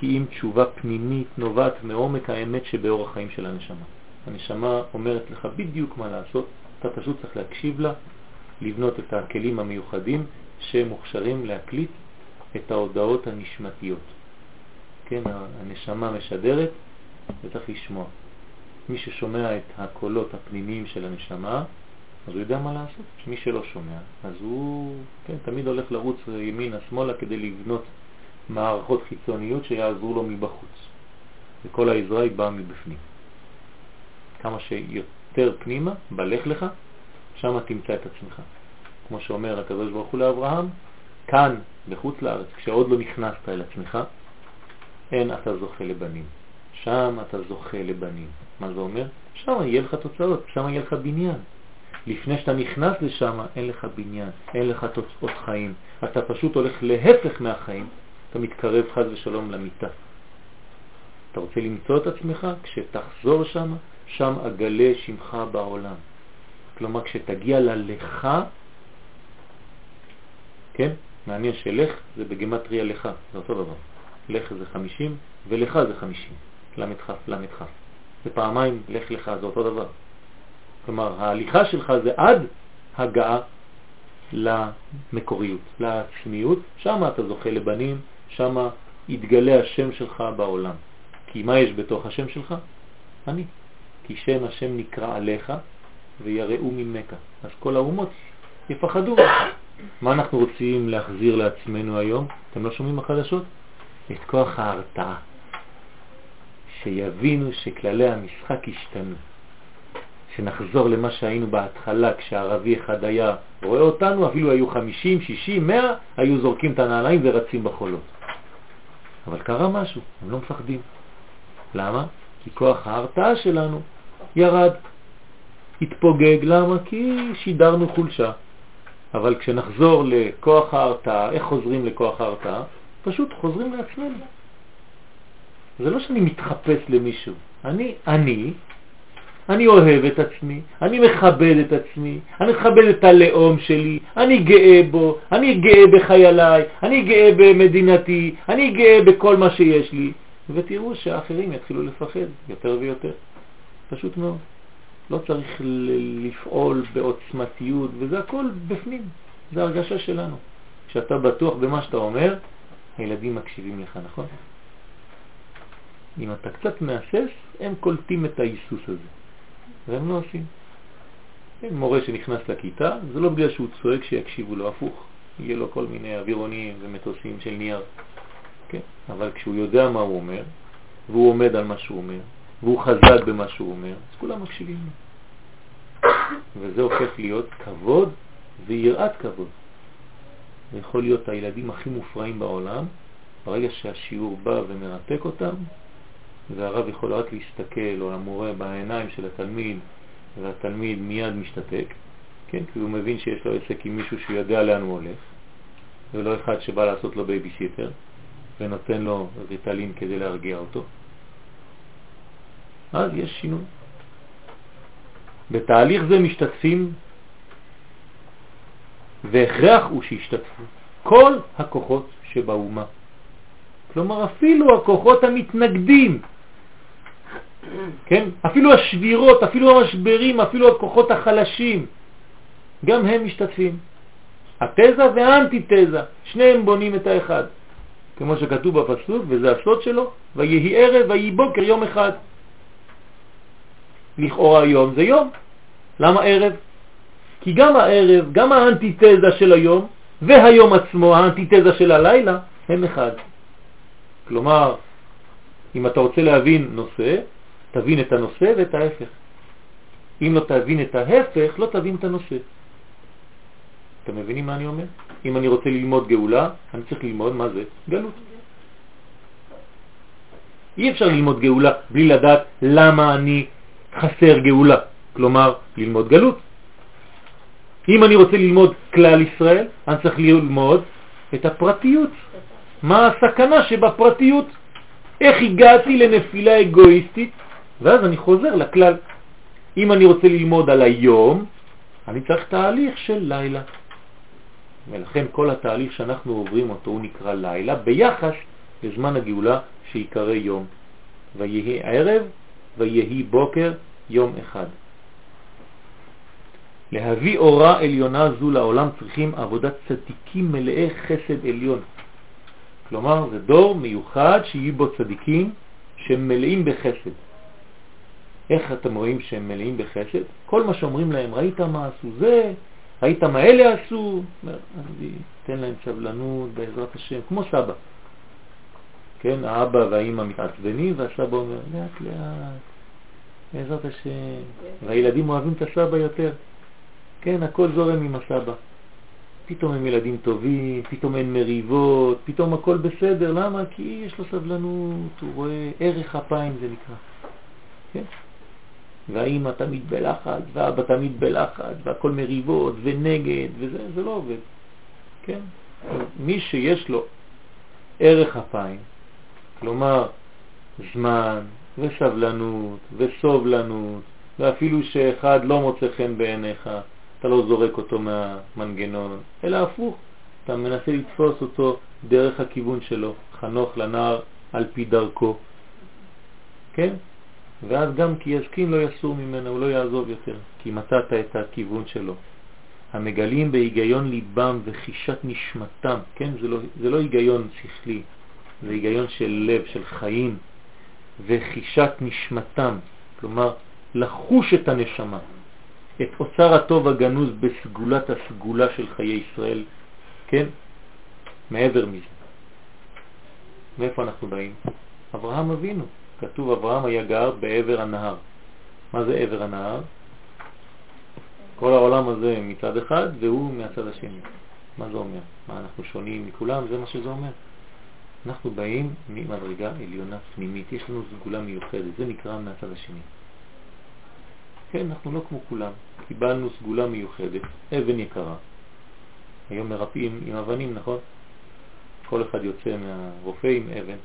כי אם תשובה פנימית נובעת מעומק האמת שבאור החיים של הנשמה. הנשמה אומרת לך בדיוק מה לעשות, אתה פשוט צריך להקשיב לה, לבנות את הכלים המיוחדים שמוכשרים להקליט את ההודעות הנשמתיות. כן, הנשמה משדרת וצריך לשמוע. מי ששומע את הקולות הפנימיים של הנשמה, אז הוא יודע מה לעשות. מי שלא שומע, אז הוא כן, תמיד הולך לרוץ ימינה שמאלה כדי לבנות מערכות חיצוניות שיעזרו לו מבחוץ. וכל העזרה היא באה מבפנים. כמה שיותר פנימה, בלך לך, שם תמצא את עצמך. כמו שאומר הקדוש לאברהם, כאן, בחוץ לארץ, כשעוד לא נכנסת אל עצמך, אין אתה זוכה לבנים. שם אתה זוכה לבנים. מה זה אומר? שם יהיה לך תוצאות, שם יהיה לך בניין. לפני שאתה נכנס לשם, אין לך בניין, אין לך תוצאות חיים. אתה פשוט הולך להפך מהחיים, אתה מתקרב חז ושלום למיטה. אתה רוצה למצוא את עצמך? כשתחזור שם, שם אגלה שמך בעולם. כלומר, כשתגיע ללך, כן? מעניין שלך זה בגמטריה לך, זה אותו דבר. לך זה 50 ולך זה 50, למדך, למדך. זה פעמיים לך לך, זה אותו דבר. כלומר, ההליכה שלך זה עד הגעה למקוריות, לעצמיות, שם אתה זוכה לבנים, שם יתגלה השם שלך בעולם. כי מה יש בתוך השם שלך? אני. כי שם השם נקרא עליך ויראו ממך. אז כל האומות יפחדו ממך. [COUGHS] מה אנחנו רוצים להחזיר לעצמנו היום? אתם לא שומעים החדשות? את כוח ההרתעה. שיבינו שכללי המשחק השתנו. שנחזור למה שהיינו בהתחלה כשערבי אחד היה רואה אותנו, אפילו היו 50, 60, 100, היו זורקים את הנעליים ורצים בחולות. אבל קרה משהו, הם לא מפחדים. למה? כי כוח ההרתעה שלנו ירד, התפוגג. למה? כי שידרנו חולשה. אבל כשנחזור לכוח ההרתעה, איך חוזרים לכוח ההרתעה? פשוט חוזרים לעצמנו. זה לא שאני מתחפש למישהו. אני, אני, אני אוהב את עצמי, אני מכבד את עצמי, אני מכבד את הלאום שלי, אני גאה בו, אני גאה בחייליי, אני גאה במדינתי, אני גאה בכל מה שיש לי, ותראו שהאחרים יתחילו לפחד יותר ויותר. פשוט מאוד. לא צריך לפעול בעוצמתיות, וזה הכל בפנים, זה הרגשה שלנו. כשאתה בטוח במה שאתה אומר, הילדים מקשיבים לך, נכון? אם אתה קצת מהסס, הם קולטים את ההיסוס הזה, והם לא עושים. מורה שנכנס לכיתה, זה לא בגלל שהוא צועק שיקשיבו לו, הפוך, יהיה לו כל מיני אווירונים ומטוסים של נייר, כן? אבל כשהוא יודע מה הוא אומר, והוא עומד על מה שהוא אומר, והוא חזק במה שהוא אומר, אז כולם מקשיבים לו. וזה הופך להיות כבוד ויראת כבוד. זה יכול להיות הילדים הכי מופרעים בעולם, ברגע שהשיעור בא ומרתק אותם, והרב יכול רק להסתכל, או המורה בעיניים של התלמיד, והתלמיד מיד משתתק, כן? כי הוא מבין שיש לו עסק עם מישהו שהוא יודע לאן הוא הולך, ולא אחד שבא לעשות לו בייביסיטר, ונותן לו ריטלין כדי להרגיע אותו. אז יש שינוי. בתהליך זה משתתפים, והכרח הוא שישתתפו כל הכוחות שבאומה. כלומר, אפילו הכוחות המתנגדים, כן? אפילו השבירות, אפילו המשברים, אפילו הכוחות החלשים, גם הם משתתפים. התזה והאנטיתזה, שניהם בונים את האחד. כמו שכתוב בפסוק, וזה הסוד שלו, ויהי ערב ויהי בוקר יום אחד. לכאורה יום זה יום. למה ערב? כי גם הערב, גם האנטיתזה של היום והיום עצמו, האנטיתזה של הלילה, הם אחד. כלומר, אם אתה רוצה להבין נושא, תבין את הנושא ואת ההפך. אם לא תבין את ההפך, לא תבין את הנושא. אתם מבינים מה אני אומר? אם אני רוצה ללמוד גאולה, אני צריך ללמוד מה זה גלות. אי אפשר ללמוד גאולה בלי לדעת למה אני חסר גאולה, כלומר ללמוד גלות. אם אני רוצה ללמוד כלל ישראל, אני צריך ללמוד את הפרטיות. מה הסכנה שבפרטיות? איך הגעתי לנפילה אגואיסטית? ואז אני חוזר לכלל. אם אני רוצה ללמוד על היום, אני צריך תהליך של לילה. ולכן כל התהליך שאנחנו עוברים אותו הוא נקרא לילה, ביחס לזמן הגאולה שיקרא יום. ויהי ערב ויהי בוקר יום אחד. להביא אורה עליונה זו לעולם צריכים עבודת צדיקים מלאי חסד עליון. כלומר, זה דור מיוחד שיהיו בו צדיקים שהם מלאים בחסד. איך אתם רואים שהם מלאים בחסד? כל מה שאומרים להם, ראית מה עשו זה, ראית מה אלה עשו? אני אתן להם סבלנות בעזרת השם, כמו סבא. כן, האבא והאימא מתעצבנים והסבא אומר, לאט לאט, בעזרת השם. והילדים אוהבים את הסבא יותר. כן, הכל זורם עם הסבא. פתאום הם ילדים טובים, פתאום אין מריבות, פתאום הכל בסדר. למה? כי יש לו סבלנות, הוא רואה ערך אפיים זה נקרא. כן? והאימא תמיד בלחץ, והאבא תמיד בלחץ, והכל מריבות ונגד, וזה זה לא עובד. כן? מי שיש לו ערך אפיים, כלומר זמן וסבלנות וסובלנות, ואפילו שאחד לא מוצא חן בעיניך, אתה לא זורק אותו מהמנגנון, אלא הפוך, אתה מנסה לתפוס אותו דרך הכיוון שלו, חנוך לנער על פי דרכו. כן? ואז גם כי יזקין לא יסור ממנו, הוא לא יעזוב יותר, כי מצאת את הכיוון שלו. המגלים בהיגיון ליבם וחישת נשמתם, כן? זה לא, זה לא היגיון שכלי, זה היגיון של לב, של חיים, וחישת נשמתם, כלומר לחוש את הנשמה, את אוצר הטוב הגנוז בסגולת הסגולה של חיי ישראל, כן? מעבר מזה. מאיפה אנחנו באים? אברהם אבינו. כתוב אברהם היה גר בעבר הנהר. מה זה עבר הנהר? כל העולם הזה מצד אחד והוא מהצד השני. מה זה אומר? מה, אנחנו שונים מכולם? זה מה שזה אומר. אנחנו באים ממדרגה עליונה פנימית, יש לנו סגולה מיוחדת, זה נקרא מהצד השני. כן, אנחנו לא כמו כולם, קיבלנו סגולה מיוחדת, אבן יקרה. היום מרפאים עם אבנים, נכון? כל אחד יוצא מהרופא עם אבן,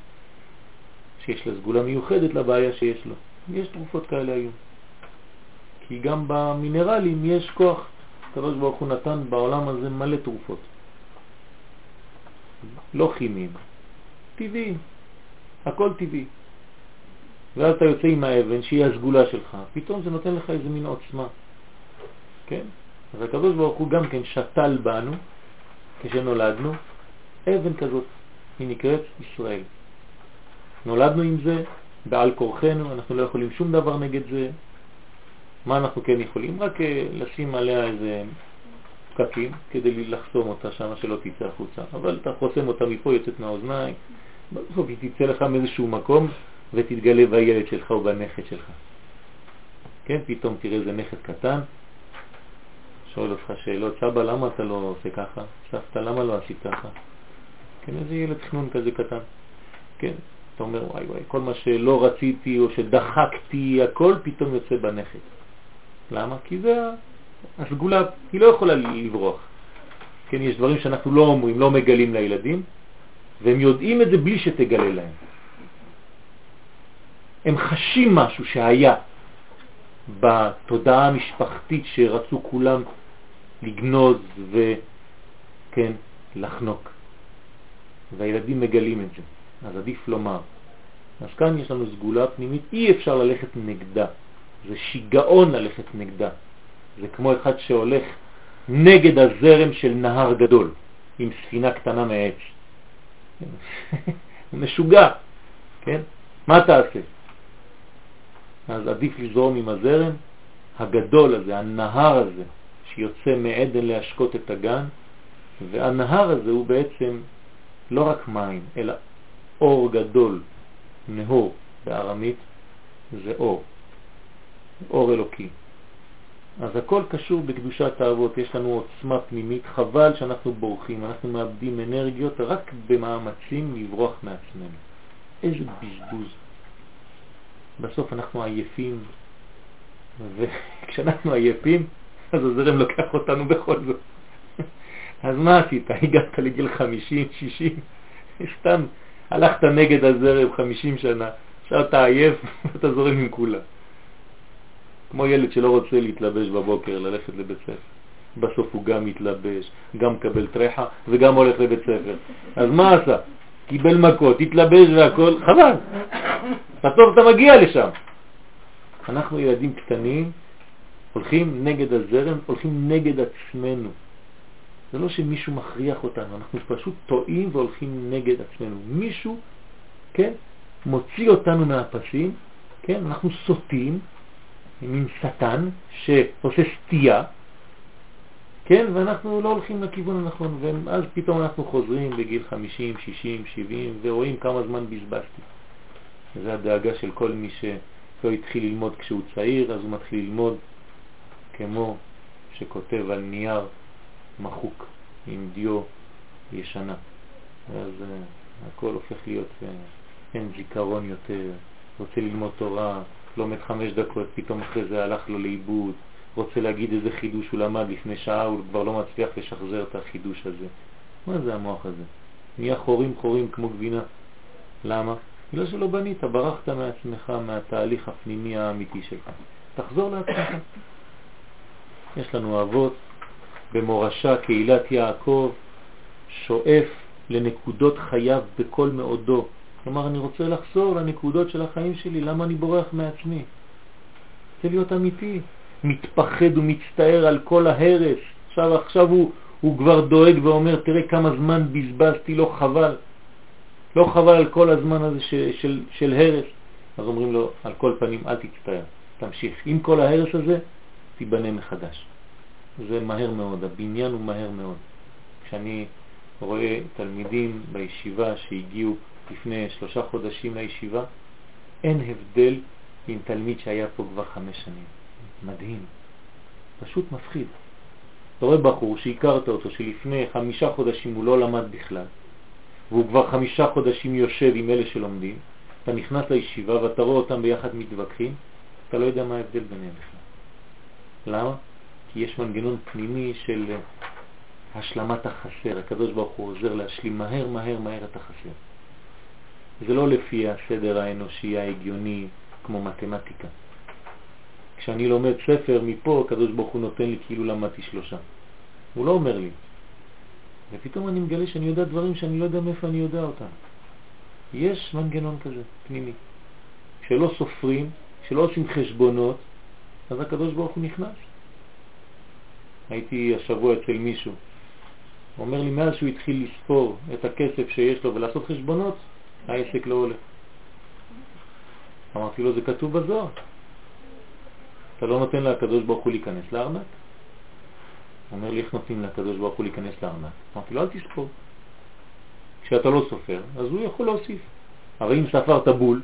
שיש לה סגולה מיוחדת לבעיה שיש לו. יש תרופות כאלה היום. כי גם במינרלים יש כוח. הקדוש ברוך הוא נתן בעולם הזה מלא תרופות. לא כימיים, טבעיים, הכל טבעי. ואז אתה יוצא עם האבן שהיא הסגולה שלך, פתאום זה נותן לך איזה מין עוצמה. כן? אז הקדוש ברוך הוא גם כן שתל בנו, כשנולדנו, אבן כזאת, היא נקראת ישראל. נולדנו עם זה, בעל כורחנו, אנחנו לא יכולים שום דבר נגד זה. מה אנחנו כן יכולים? רק אה, לשים עליה איזה פקקים כדי לחסום אותה שם, שלא תצא החוצה. אבל אתה חוסם אותה מפה, יוצאת מהאוזניים, בסוף היא תצא לך מאיזשהו מקום ותתגלה בילד שלך או בנכד שלך. כן, פתאום תראה איזה נכד קטן, שואל אותך שאלות, סבא, למה אתה לא עושה ככה? סבתא, למה לא עשית ככה? כן, איזה ילד חנון כזה קטן. כן, אתה אומר, וואי וואי, כל מה שלא רציתי או שדחקתי, הכל פתאום יוצא בנכד. למה? כי זה הסגולה, היא לא יכולה לברוח. כן, יש דברים שאנחנו לא אומרים, לא מגלים לילדים, והם יודעים את זה בלי שתגלה להם. הם חשים משהו שהיה בתודעה המשפחתית שרצו כולם לגנוז וכן, לחנוק. והילדים מגלים את זה, אז עדיף לומר. אז כאן יש לנו סגולה פנימית, אי אפשר ללכת נגדה. זה שיגעון ללכת נגדה. זה כמו אחד שהולך נגד הזרם של נהר גדול, עם ספינה קטנה מעץ. [LAUGHS] הוא משוגע, כן? מה תעשה? אז עדיף לזרום עם הזרם הגדול הזה, הנהר הזה, שיוצא מעדן להשקות את הגן, והנהר הזה הוא בעצם לא רק מים, אלא אור גדול, נהור בארמית, זה אור, אור אלוקי. אז הכל קשור בקדושת האבות, יש לנו עוצמה פנימית, חבל שאנחנו בורחים, אנחנו מאבדים אנרגיות רק במאמצים לברוח מעצמנו. איזה בזבוז. בסוף אנחנו עייפים, וכשאנחנו עייפים, אז הזרם לוקח אותנו בכל זאת. [LAUGHS] אז מה עשית? הגעת לגיל 50, 60, [LAUGHS] סתם הלכת נגד הזרם 50 שנה, עכשיו אתה עייף [LAUGHS] ואתה זורם עם כולם. כמו ילד שלא רוצה להתלבש בבוקר, ללכת לבית ספר. בסוף הוא גם מתלבש, גם מקבל טרחה וגם הולך לבית ספר. אז מה עשה? קיבל מכות, התלבש והכל, חבל. בסוף אתה מגיע לשם. אנחנו ילדים קטנים, הולכים נגד הזרם, הולכים נגד עצמנו. זה לא שמישהו מכריח אותנו, אנחנו פשוט טועים והולכים נגד עצמנו. מישהו, כן, מוציא אותנו מהפסים, כן, אנחנו סוטים, מין שטן שעושה סטייה, כן, ואנחנו לא הולכים לכיוון הנכון, ואז פתאום אנחנו חוזרים בגיל 50, 60, 70, ורואים כמה זמן בזבזתי. זה הדאגה של כל מי שלא התחיל ללמוד כשהוא צעיר, אז הוא מתחיל ללמוד כמו שכותב על נייר מחוק עם דיו ישנה. ואז uh, הכל הופך להיות, uh, אין זיכרון יותר, רוצה ללמוד תורה, לומד חמש דקות, פתאום אחרי זה הלך לו לאיבוד, רוצה להגיד איזה חידוש הוא למד לפני שעה, הוא כבר לא מצליח לשחזר את החידוש הזה. מה זה המוח הזה? נהיה חורים חורים כמו גבינה. למה? בגלל שלא בנית, ברחת מעצמך, מהתהליך הפנימי האמיתי שלך. תחזור לעצמך. יש לנו אבות במורשה, קהילת יעקב, שואף לנקודות חייו בכל מאודו. כלומר, אני רוצה לחזור לנקודות של החיים שלי, למה אני בורח מעצמי? רוצה להיות אמיתי, מתפחד ומצטער על כל ההרס. עכשיו, עכשיו הוא, הוא כבר דואג ואומר, תראה כמה זמן בזבזתי, לא חבל. לא חבל על כל הזמן הזה של, של, של הרס. אז אומרים לו, על כל פנים, אל תצטער, תמשיך. עם כל ההרס הזה, תיבנה מחדש. זה מהר מאוד, הבניין הוא מהר מאוד. כשאני רואה תלמידים בישיבה שהגיעו לפני שלושה חודשים לישיבה, אין הבדל עם תלמיד שהיה פה כבר חמש שנים. מדהים. פשוט מפחיד. אתה רואה בחור שהכרת אותו, שלפני חמישה חודשים הוא לא למד בכלל, והוא כבר חמישה חודשים יושב עם אלה שלומדים, אתה נכנס לישיבה ואתה רואה אותם ביחד מתווכחים, אתה לא יודע מה ההבדל ביניהם בכלל. למה? כי יש מנגנון פנימי של השלמת החסר. הקדוש ברוך הוא עוזר להשלים מהר מהר מהר את החסר. זה לא לפי הסדר האנושי ההגיוני כמו מתמטיקה. כשאני לומד ספר מפה, הקדוש ברוך הוא נותן לי כאילו למדתי שלושה. הוא לא אומר לי. ופתאום אני מגלה שאני יודע דברים שאני לא יודע מאיפה אני יודע אותם. יש מנגנון כזה, פנימי. כשלא סופרים, כשלא עושים חשבונות, אז הקדוש ברוך הוא נכנס. הייתי השבוע אצל מישהו, הוא אומר לי, מאז שהוא התחיל לספור את הכסף שיש לו ולעשות חשבונות, העסק לא עולה. אמרתי לו, זה כתוב בזוהר. אתה לא נותן לקדוש ברוך הוא להיכנס לארנק? הוא אומר לי, איך נותנים לקדוש ברוך הוא להיכנס לארנק? אמרתי לו, אל תספור. כשאתה לא סופר, אז הוא יכול להוסיף. אבל אם ספרת בול,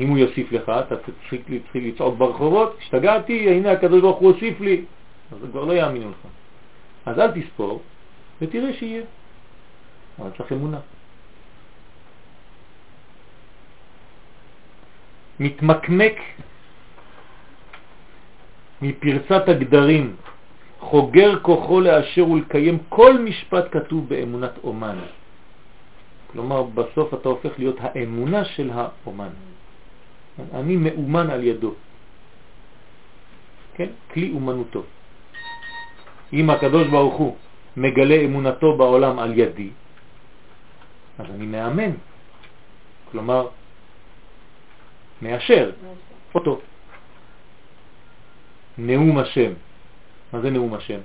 אם הוא יוסיף לך, אתה צריך לצעוק ברחובות, השתגעתי, הנה הקדוש ברוך הוא הוסיף לי. אז כבר לא יאמינו לך. אז אל תספור, ותראה שיהיה. אבל צריך אמונה. מתמקמק מפרצת הגדרים, חוגר כוחו לאשר ולקיים כל משפט כתוב באמונת אומן. כלומר, בסוף אתה הופך להיות האמונה של האומן. אני מאומן על ידו. כן? כלי אומנותו. אם הקדוש ברוך הוא מגלה אמונתו בעולם על ידי, אז אני מאמן. כלומר, מאשר אותו. נאום השם. מה זה נאום השם?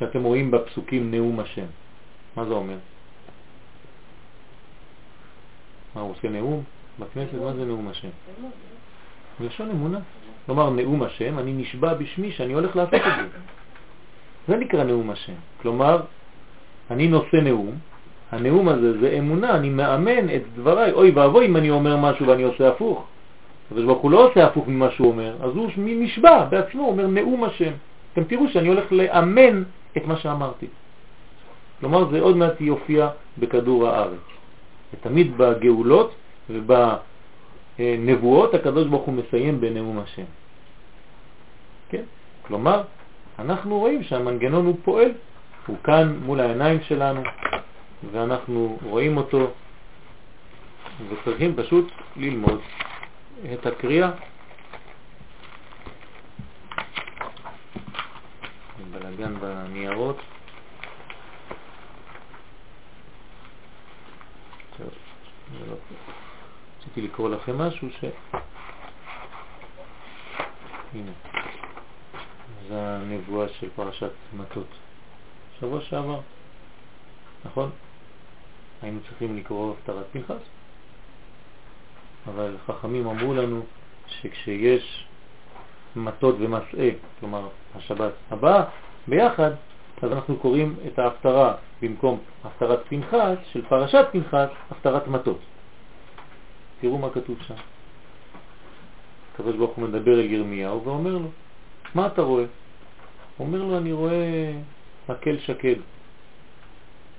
כשאתם רואים בפסוקים נאום השם, מה זה אומר? מה, הוא עושה נאום בכנסת? מה זה נאום השם? לשון אמונה. כלומר, נאום השם, אני נשבע בשמי שאני הולך לעשות את זה. זה נקרא נאום השם. כלומר, אני נושא נאום, הנאום הזה זה אמונה, אני מאמן את דבריי. אוי ואבוי אם אני אומר משהו ואני עושה הפוך. אבל ברוך הוא לא עושה הפוך ממה שהוא אומר, אז הוא נשבע בעצמו, אומר נאום השם. אתם תראו שאני הולך לאמן את מה שאמרתי. כלומר, זה עוד מעט יופיע בכדור הארץ. ותמיד בגאולות ובנבואות הקדוש ברוך הוא מסיים בנאום השם. כן? כלומר, אנחנו רואים שהמנגנון הוא פועל, הוא כאן מול העיניים שלנו, ואנחנו רואים אותו, וצריכים פשוט ללמוד את הקריאה. בלגן בניירות. לא רציתי לקרוא לכם משהו ש... הנה, זה הנבואה של פרשת מטות. שבוע שעבר, נכון? היינו צריכים לקרוא הפטרת פנחס, אבל חכמים אמרו לנו שכשיש מטות ומסעה, כלומר השבת הבאה, ביחד, אז אנחנו קוראים את ההפטרה במקום הפטרת פנחס של פרשת פנחס, הפטרת מטות. תראו מה כתוב שם. הקדוש הוא מדבר אל ירמיהו ואומר לו, מה אתה רואה? אומר לו, אני רואה מקל שקד.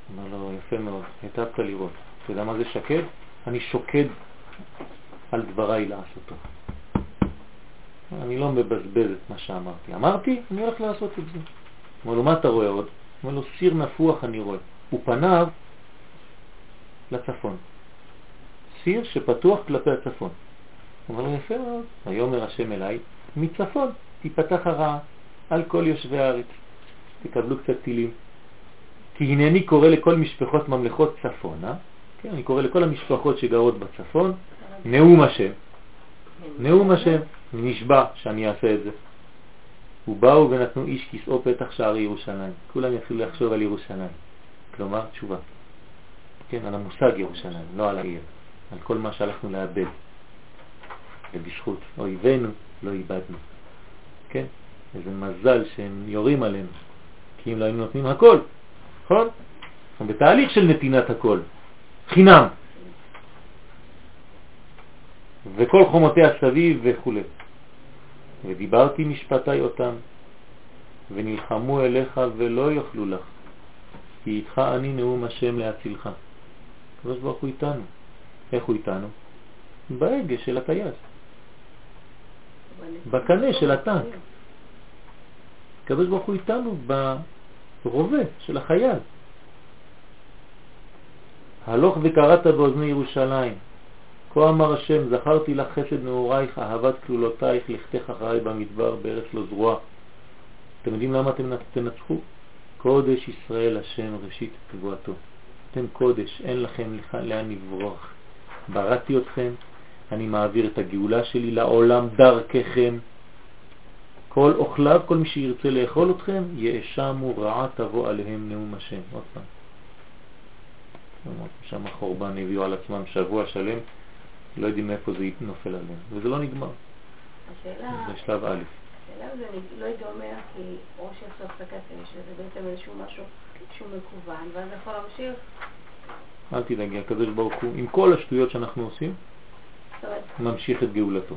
אומר לו, יפה מאוד, היטבת לראות. אתה יודע מה זה שקד? אני שוקד על דבריי לעשותו. אני לא מבזבז את מה שאמרתי. אמרתי, אני הולך לעשות את זה. אומר לו, מה אתה רואה עוד? אומר לו, סיר נפוח אני רואה. הוא פניו לצפון. סיר שפתוח כלפי הצפון. אומר לו, יפה מאוד. ויאמר השם אליי, מצפון תיפתח הרעה על כל יושבי הארץ. תקבלו קצת טילים. כי הנני קורא לכל משפחות ממלכות צפונה, כן, אני קורא לכל המשפחות שגרות בצפון, נאום השם. נאום השם, נשבע שאני אעשה את זה. ובאו ונתנו איש כיסאו פתח שער ירושלים. כולם יתחילו לחשוב על ירושלים. כלומר, תשובה. כן, על המושג ירושלים, לא על העיר. על כל מה שהלכנו לאבד. ובזכות אויבינו לא איבדנו. כן? איזה מזל שהם יורים עלינו. כי אם לא היינו נותנים הכל, נכון? אנחנו בתהליך של נתינת הכל. חינם. וכל חומותיה סביב וכו'. ודיברתי משפטי אותם, ונלחמו אליך ולא יוכלו לך, כי איתך אני נאום השם להצילך. הקדוש ברוך הוא איתנו. איך הוא איתנו? בהגה של הטייס, בקנה של הטנק. הקדוש ברוך הוא איתנו ברובה של החייל. הלוך וקראת באוזני ירושלים, כה אמר השם, זכרתי לך חסד נעורייך, אהבת כלולותייך, לכתך אחריי במדבר בארץ לא זרוע. אתם יודעים למה אתם תנצחו? קודש ישראל השם ראשית תבואתו. אתם קודש, אין לכם לאן לברוח. בראתי אתכם, אני מעביר את הגאולה שלי לעולם דרככם. כל אוכליו, כל מי שירצה לאכול אתכם, יאשמו רעה תבוא עליהם נאום השם. עוד פעם. שם החורבן הביאו על עצמם שבוע שלם לא יודעים מאיפה זה נופל עליהם, וזה לא נגמר. השאלה... זה שלב א'. השאלה זה לא ייגמר כי או שעשו הפסקת אש, וזה בעצם איזשהו משהו שהוא מקוון, ואז יכול להמשיך. אל תדאגי, הקדוש ברוך הוא, עם כל השטויות שאנחנו עושים, ממשיך את גאולתו.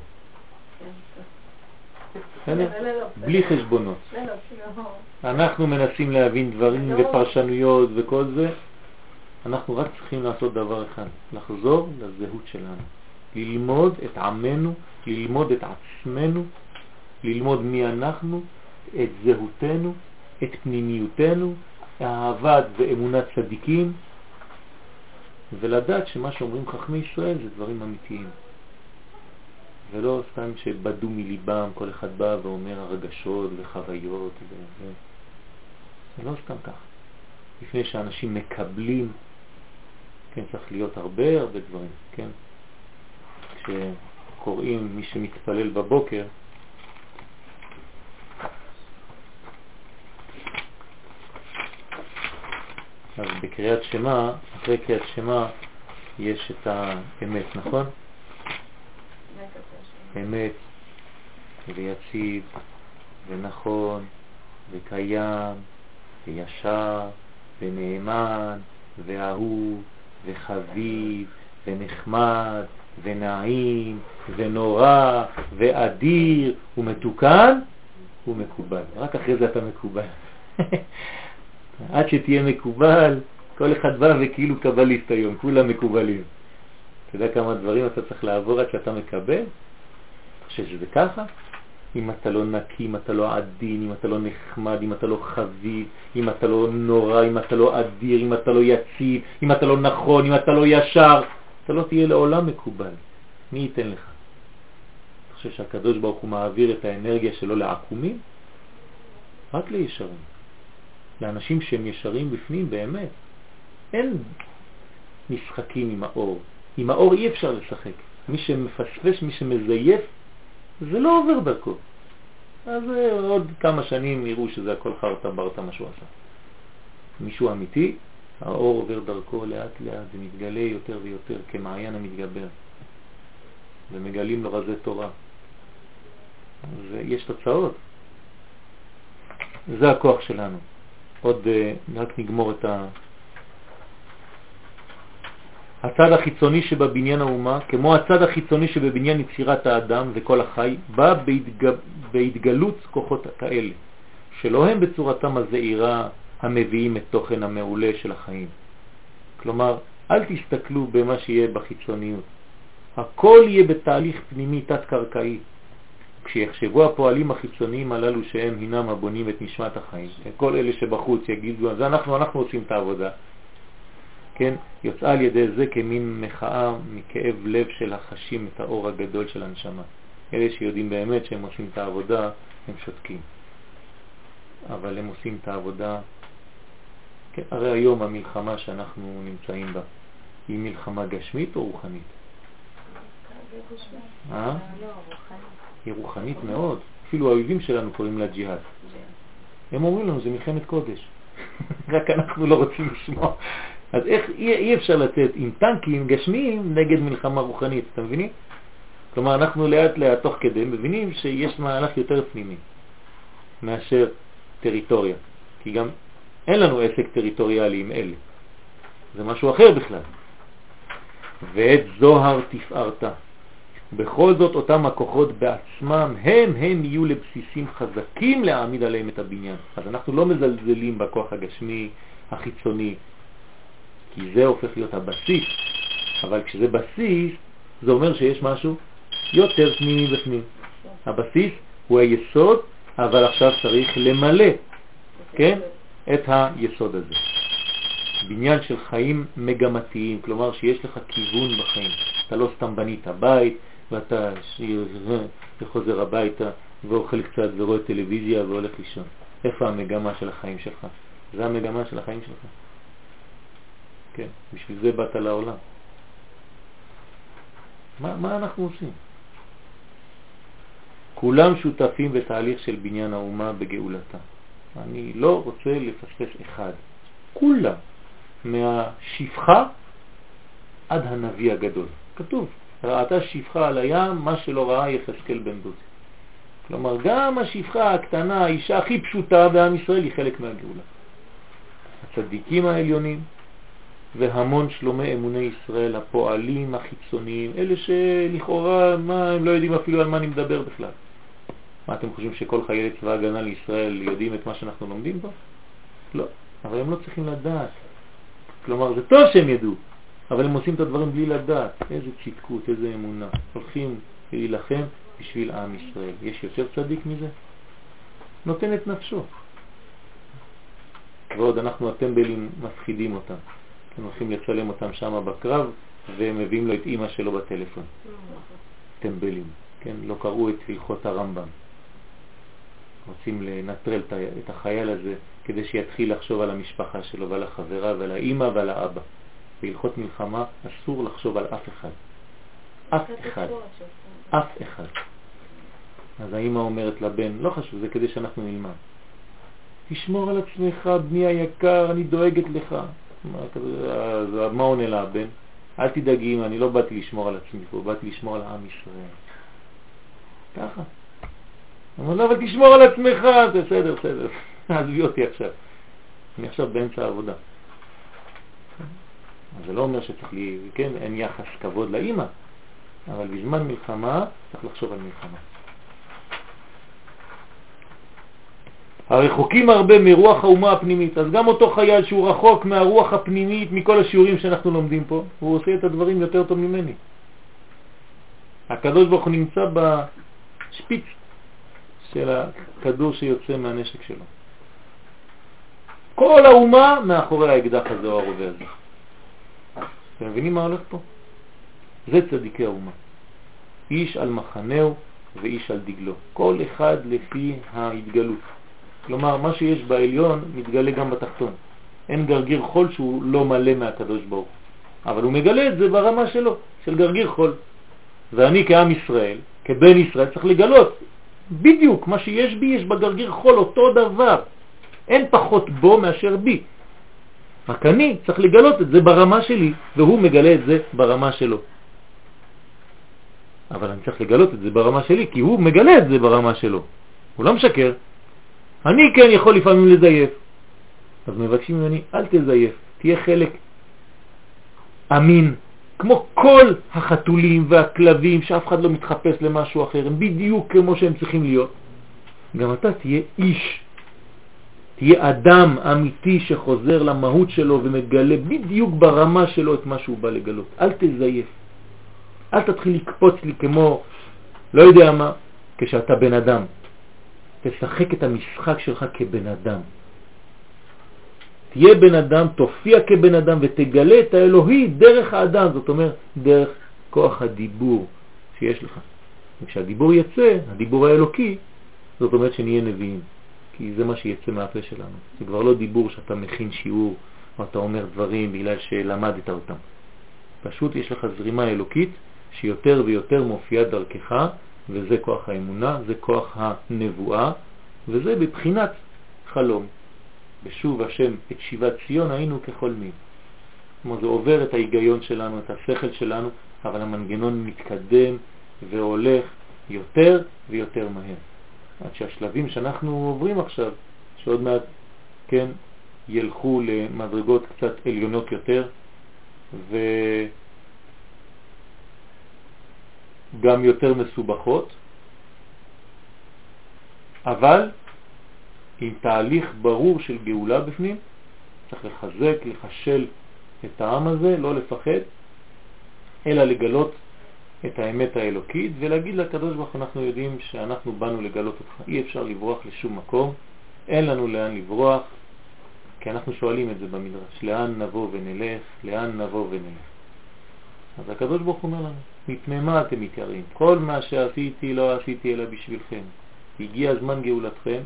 לא, לא, לא, בלי. חשבונות. אנחנו מנסים להבין דברים. ופרשנויות וכל זה, אנחנו רק צריכים לעשות דבר אחד, לחזור לזהות שלנו, ללמוד את עמנו, ללמוד את עצמנו, ללמוד מי אנחנו, את זהותנו, את פנימיותנו, אהבת ואמונת צדיקים, ולדעת שמה שאומרים חכמי ישראל זה דברים אמיתיים. ולא סתם שבדו מליבם, כל אחד בא ואומר הרגשות וחוויות ו... זה לא סתם כך. לפני שאנשים מקבלים, כן, צריך להיות הרבה הרבה דברים, כן? כשקוראים מי שמתפלל בבוקר, אז בקריאת שמה, אחרי קריאת שמה, יש את האמת, נכון? אמת ויציב ונכון וקיים וישר ונאמן ואהוב וחביב ונחמד ונעים ונורא ואדיר ומתוקן ומקובל. רק אחרי זה אתה מקובל. [LAUGHS] עד שתהיה מקובל, כל אחד בא וכאילו קבליסט היום, כולם מקובלים. אתה יודע כמה דברים אתה צריך לעבור עד שאתה מקבל? חושב שזה ככה? אם אתה לא נקי, אם אתה לא עדין, אם אתה לא נחמד, אם אתה לא חביב, אם אתה לא נורא, אם אתה לא אדיר, אם אתה לא יציב, אם אתה לא נכון, אם אתה לא ישר, אתה לא תהיה לעולם מקובל. מי ייתן לך? אתה חושב שהקדוש ברוך הוא מעביר את האנרגיה שלו לעקומים? רק לישרים. לאנשים שהם ישרים בפנים באמת. אין משחקים עם האור. עם האור אי אפשר לשחק. מי שמפספס, מי שמזייף, זה לא עובר דרכו. אז אה, עוד כמה שנים יראו שזה הכל חרטה ברטה מה שהוא עשה. מישהו אמיתי, האור עובר דרכו לאט לאט, זה מתגלה יותר ויותר כמעיין המתגבר. ומגלים לו רזי תורה. ויש תוצאות. זה הכוח שלנו. עוד אה, רק נגמור את ה... הצד החיצוני שבבניין האומה, כמו הצד החיצוני שבבניין יצירת האדם וכל החי, בא בהתג... בהתגלות כוחות כאלה, שלא הם בצורתם הזעירה המביאים את תוכן המעולה של החיים. כלומר, אל תסתכלו במה שיהיה בחיצוניות. הכל יהיה בתהליך פנימי תת-קרקעי. כשיחשבו הפועלים החיצוניים הללו שהם הינם הבונים את נשמת החיים, כל אלה שבחוץ יגידו, אז אנחנו, אנחנו עושים את העבודה, כן, יוצאה על ידי זה כמין מחאה מכאב לב של החשים את האור הגדול של הנשמה. אלה שיודעים באמת שהם עושים את העבודה, הם שותקים. אבל הם עושים את העבודה, כן, הרי היום המלחמה שאנחנו נמצאים בה, היא מלחמה גשמית או רוחנית? אה? לא. היא רוחנית מאוד. אפילו האויבים שלנו קוראים לה ג'יהאד. הם אומרים לנו, זה מלחמת קודש. [LAUGHS] רק אנחנו לא רוצים לשמוע. אז איך אי, אי אפשר לצאת עם טנקים גשמיים נגד מלחמה רוחנית, אתם מבינים? כלומר, אנחנו לאט לאט תוך כדי מבינים שיש מהלך יותר פנימי מאשר טריטוריה. כי גם אין לנו עסק טריטוריאלי עם אלה. זה משהו אחר בכלל. ואת זוהר תפארתה. בכל זאת אותם הכוחות בעצמם, הם הם יהיו לבסיסים חזקים להעמיד עליהם את הבניין. אז אנחנו לא מזלזלים בכוח הגשמי החיצוני, כי זה הופך להיות הבסיס. אבל כשזה בסיס, זה אומר שיש משהו יותר פנימי בפנים. הבסיס הוא היסוד, אבל עכשיו צריך למלא, כן, את היסוד הזה. בניין של חיים מגמתיים, כלומר שיש לך כיוון בחיים. אתה לא סתם בנית בית, ואתה [LAUGHS] חוזר הביתה ואוכל קצת ורואה טלוויזיה והולך לישון. איפה המגמה של החיים שלך? זה המגמה של החיים שלך. כן, בשביל זה באת לעולם. מה, מה אנחנו עושים? כולם שותפים בתהליך של בניין האומה בגאולתה. אני לא רוצה לפספס אחד. כולם, מהשפחה עד הנביא הגדול. כתוב, ראתה שפחה על הים, מה שלא ראה יחזקאל בן דודי. כלומר, גם השפחה הקטנה, האישה הכי פשוטה בעם ישראל, היא חלק מהגאולה. הצדיקים העליונים והמון שלומי אמוני ישראל, הפועלים החיצוניים, אלה שלכאורה, מה, הם לא יודעים אפילו על מה אני מדבר בכלל. מה אתם חושבים שכל חיילי צבא הגנה לישראל יודעים את מה שאנחנו לומדים פה? לא, אבל הם לא צריכים לדעת. כלומר, זה טוב שהם ידעו, אבל הם עושים את הדברים בלי לדעת. איזה צדקות, איזה אמונה. הולכים להילחם בשביל עם ישראל. יש יותר צדיק מזה? נותן את נפשו. ועוד אנחנו הטמבלים מפחידים אותם. הם הולכים לצלם אותם שם בקרב והם מביאים לו את אימא שלו בטלפון. טמבלים, כן? לא קראו את הלכות הרמב"ם. רוצים לנטרל את החייל הזה כדי שיתחיל לחשוב על המשפחה שלו ועל החברה ועל האימא ועל האבא. בהלכות מלחמה אסור לחשוב על אף אחד. אף אחד. אף אחד. אז האימא אומרת לבן, לא חשוב, זה כדי שאנחנו נלמד. תשמור על עצמך, בני היקר, אני דואגת לך. אז מה עונה לה הבן? אל תדאגי אני לא באתי לשמור על עצמי פה, באתי לשמור על עם ישראל. ככה. אמר לה, אבל תשמור על עצמך, בסדר, בסדר, [LAUGHS] עזבי אותי עכשיו. אני עכשיו באמצע העבודה. זה לא אומר שצריך לי, כן, אין יחס כבוד לאימא, אבל בזמן מלחמה צריך לחשוב על מלחמה. הרחוקים הרבה מרוח האומה הפנימית. אז גם אותו חייל שהוא רחוק מהרוח הפנימית, מכל השיעורים שאנחנו לומדים פה, הוא עושה את הדברים יותר טוב ממני. הקדוש ברוך הוא נמצא בשפיץ של הכדור שיוצא מהנשק שלו. כל האומה מאחורי האקדח הזה או הרובה הזה. אתם מבינים מה הולך פה? זה צדיקי האומה. איש על מחנהו ואיש על דגלו. כל אחד לפי ההתגלות. כלומר, מה שיש בעליון מתגלה גם בתחתון. אין גרגיר חול שהוא לא מלא מהקדוש ברוך אבל הוא מגלה את זה ברמה שלו, של גרגיר חול. ואני כעם ישראל, כבן ישראל, צריך לגלות בדיוק מה שיש בי, יש בגרגיר חול אותו דבר. אין פחות בו מאשר בי. רק אני צריך לגלות את זה ברמה שלי, והוא מגלה את זה ברמה שלו. אבל אני צריך לגלות את זה ברמה שלי, כי הוא מגלה את זה ברמה שלו. הוא לא משקר. אני כן יכול לפעמים לזייף. אז מבקשים ממני, אל תזייף, תהיה חלק אמין, כמו כל החתולים והכלבים, שאף אחד לא מתחפש למשהו אחר, הם בדיוק כמו שהם צריכים להיות. גם אתה תהיה איש, תהיה אדם אמיתי שחוזר למהות שלו ומגלה בדיוק ברמה שלו את מה שהוא בא לגלות. אל תזייף. אל תתחיל לקפוץ לי כמו, לא יודע מה, כשאתה בן אדם. תשחק את המשחק שלך כבן אדם. תהיה בן אדם, תופיע כבן אדם ותגלה את האלוהי דרך האדם, זאת אומרת, דרך כוח הדיבור שיש לך. וכשהדיבור יצא, הדיבור האלוקי, זאת אומרת שנהיה נביאים, כי זה מה שיצא מהפה שלנו. זה כבר לא דיבור שאתה מכין שיעור או אתה אומר דברים בגלל שלמדת אותם. פשוט יש לך זרימה אלוקית שיותר ויותר מופיעה דרכך וזה כוח האמונה, זה כוח הנבואה, וזה בבחינת חלום. בשוב השם את שיבת ציון היינו כחולמים. כלומר זה עובר את ההיגיון שלנו, את השכל שלנו, אבל המנגנון מתקדם והולך יותר ויותר מהר. עד שהשלבים שאנחנו עוברים עכשיו, שעוד מעט, כן, ילכו למדרגות קצת עליונות יותר, ו... גם יותר מסובכות, אבל עם תהליך ברור של גאולה בפנים, צריך לחזק, לחשל את העם הזה, לא לפחד, אלא לגלות את האמת האלוקית ולהגיד לקדוש ברוך אנחנו יודעים שאנחנו באנו לגלות אותך. אי אפשר לברוח לשום מקום, אין לנו לאן לברוח, כי אנחנו שואלים את זה במדרש, לאן נבוא ונלך, לאן נבוא ונלך. אז הקדוש ברוך הוא אומר לנו, מפני מה אתם מתייראים? כל מה שעשיתי לא עשיתי אלא בשבילכם. הגיע זמן גאולתכם,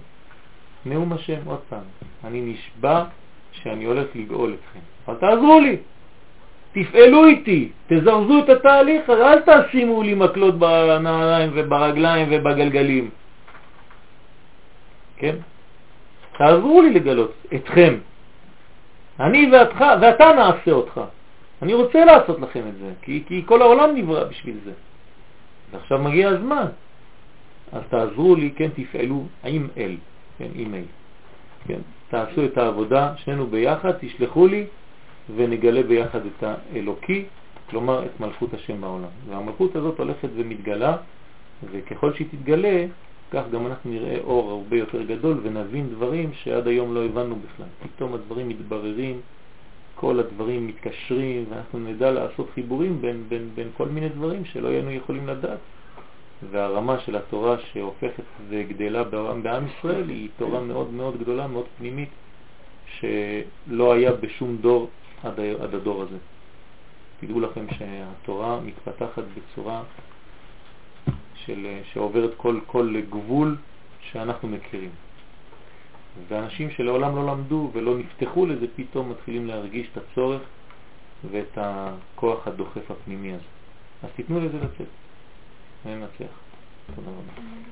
נאום השם עוד פעם. אני נשבע שאני הולך לגאול אתכם. אבל תעזרו לי, תפעלו איתי, תזרזו את התהליך, אל תשימו לי מקלות בנעליים וברגליים ובגלגלים. כן? תעזרו לי לגלות אתכם. אני ואתך, ואתה נעשה אותך. אני רוצה לעשות לכם את זה, כי, כי כל העולם נברא בשביל זה. ועכשיו מגיע הזמן. אז תעזרו לי, כן, תפעלו עם אל, כן, עם אל. כן, תעשו את העבודה, שנינו ביחד, תשלחו לי ונגלה ביחד את האלוקי, כלומר את מלכות השם בעולם. והמלכות הזאת הולכת ומתגלה, וככל שהיא תתגלה, כך גם אנחנו נראה אור הרבה יותר גדול ונבין דברים שעד היום לא הבנו בכלל. פתאום הדברים מתבררים, כל הדברים מתקשרים, ואנחנו נדע לעשות חיבורים בין, בין, בין כל מיני דברים שלא היינו יכולים לדעת. והרמה של התורה שהופכת וגדלה בעם, בעם ישראל היא תורה מאוד מאוד גדולה, מאוד פנימית, שלא היה בשום דור עד, עד הדור הזה. תדעו לכם שהתורה מתפתחת בצורה של, שעוברת כל, כל גבול שאנחנו מכירים. ואנשים שלעולם לא למדו ולא נפתחו לזה, פתאום מתחילים להרגיש את הצורך ואת הכוח הדוחף הפנימי הזה. אז תיתנו לזה לצאת. וננצח. תודה רבה.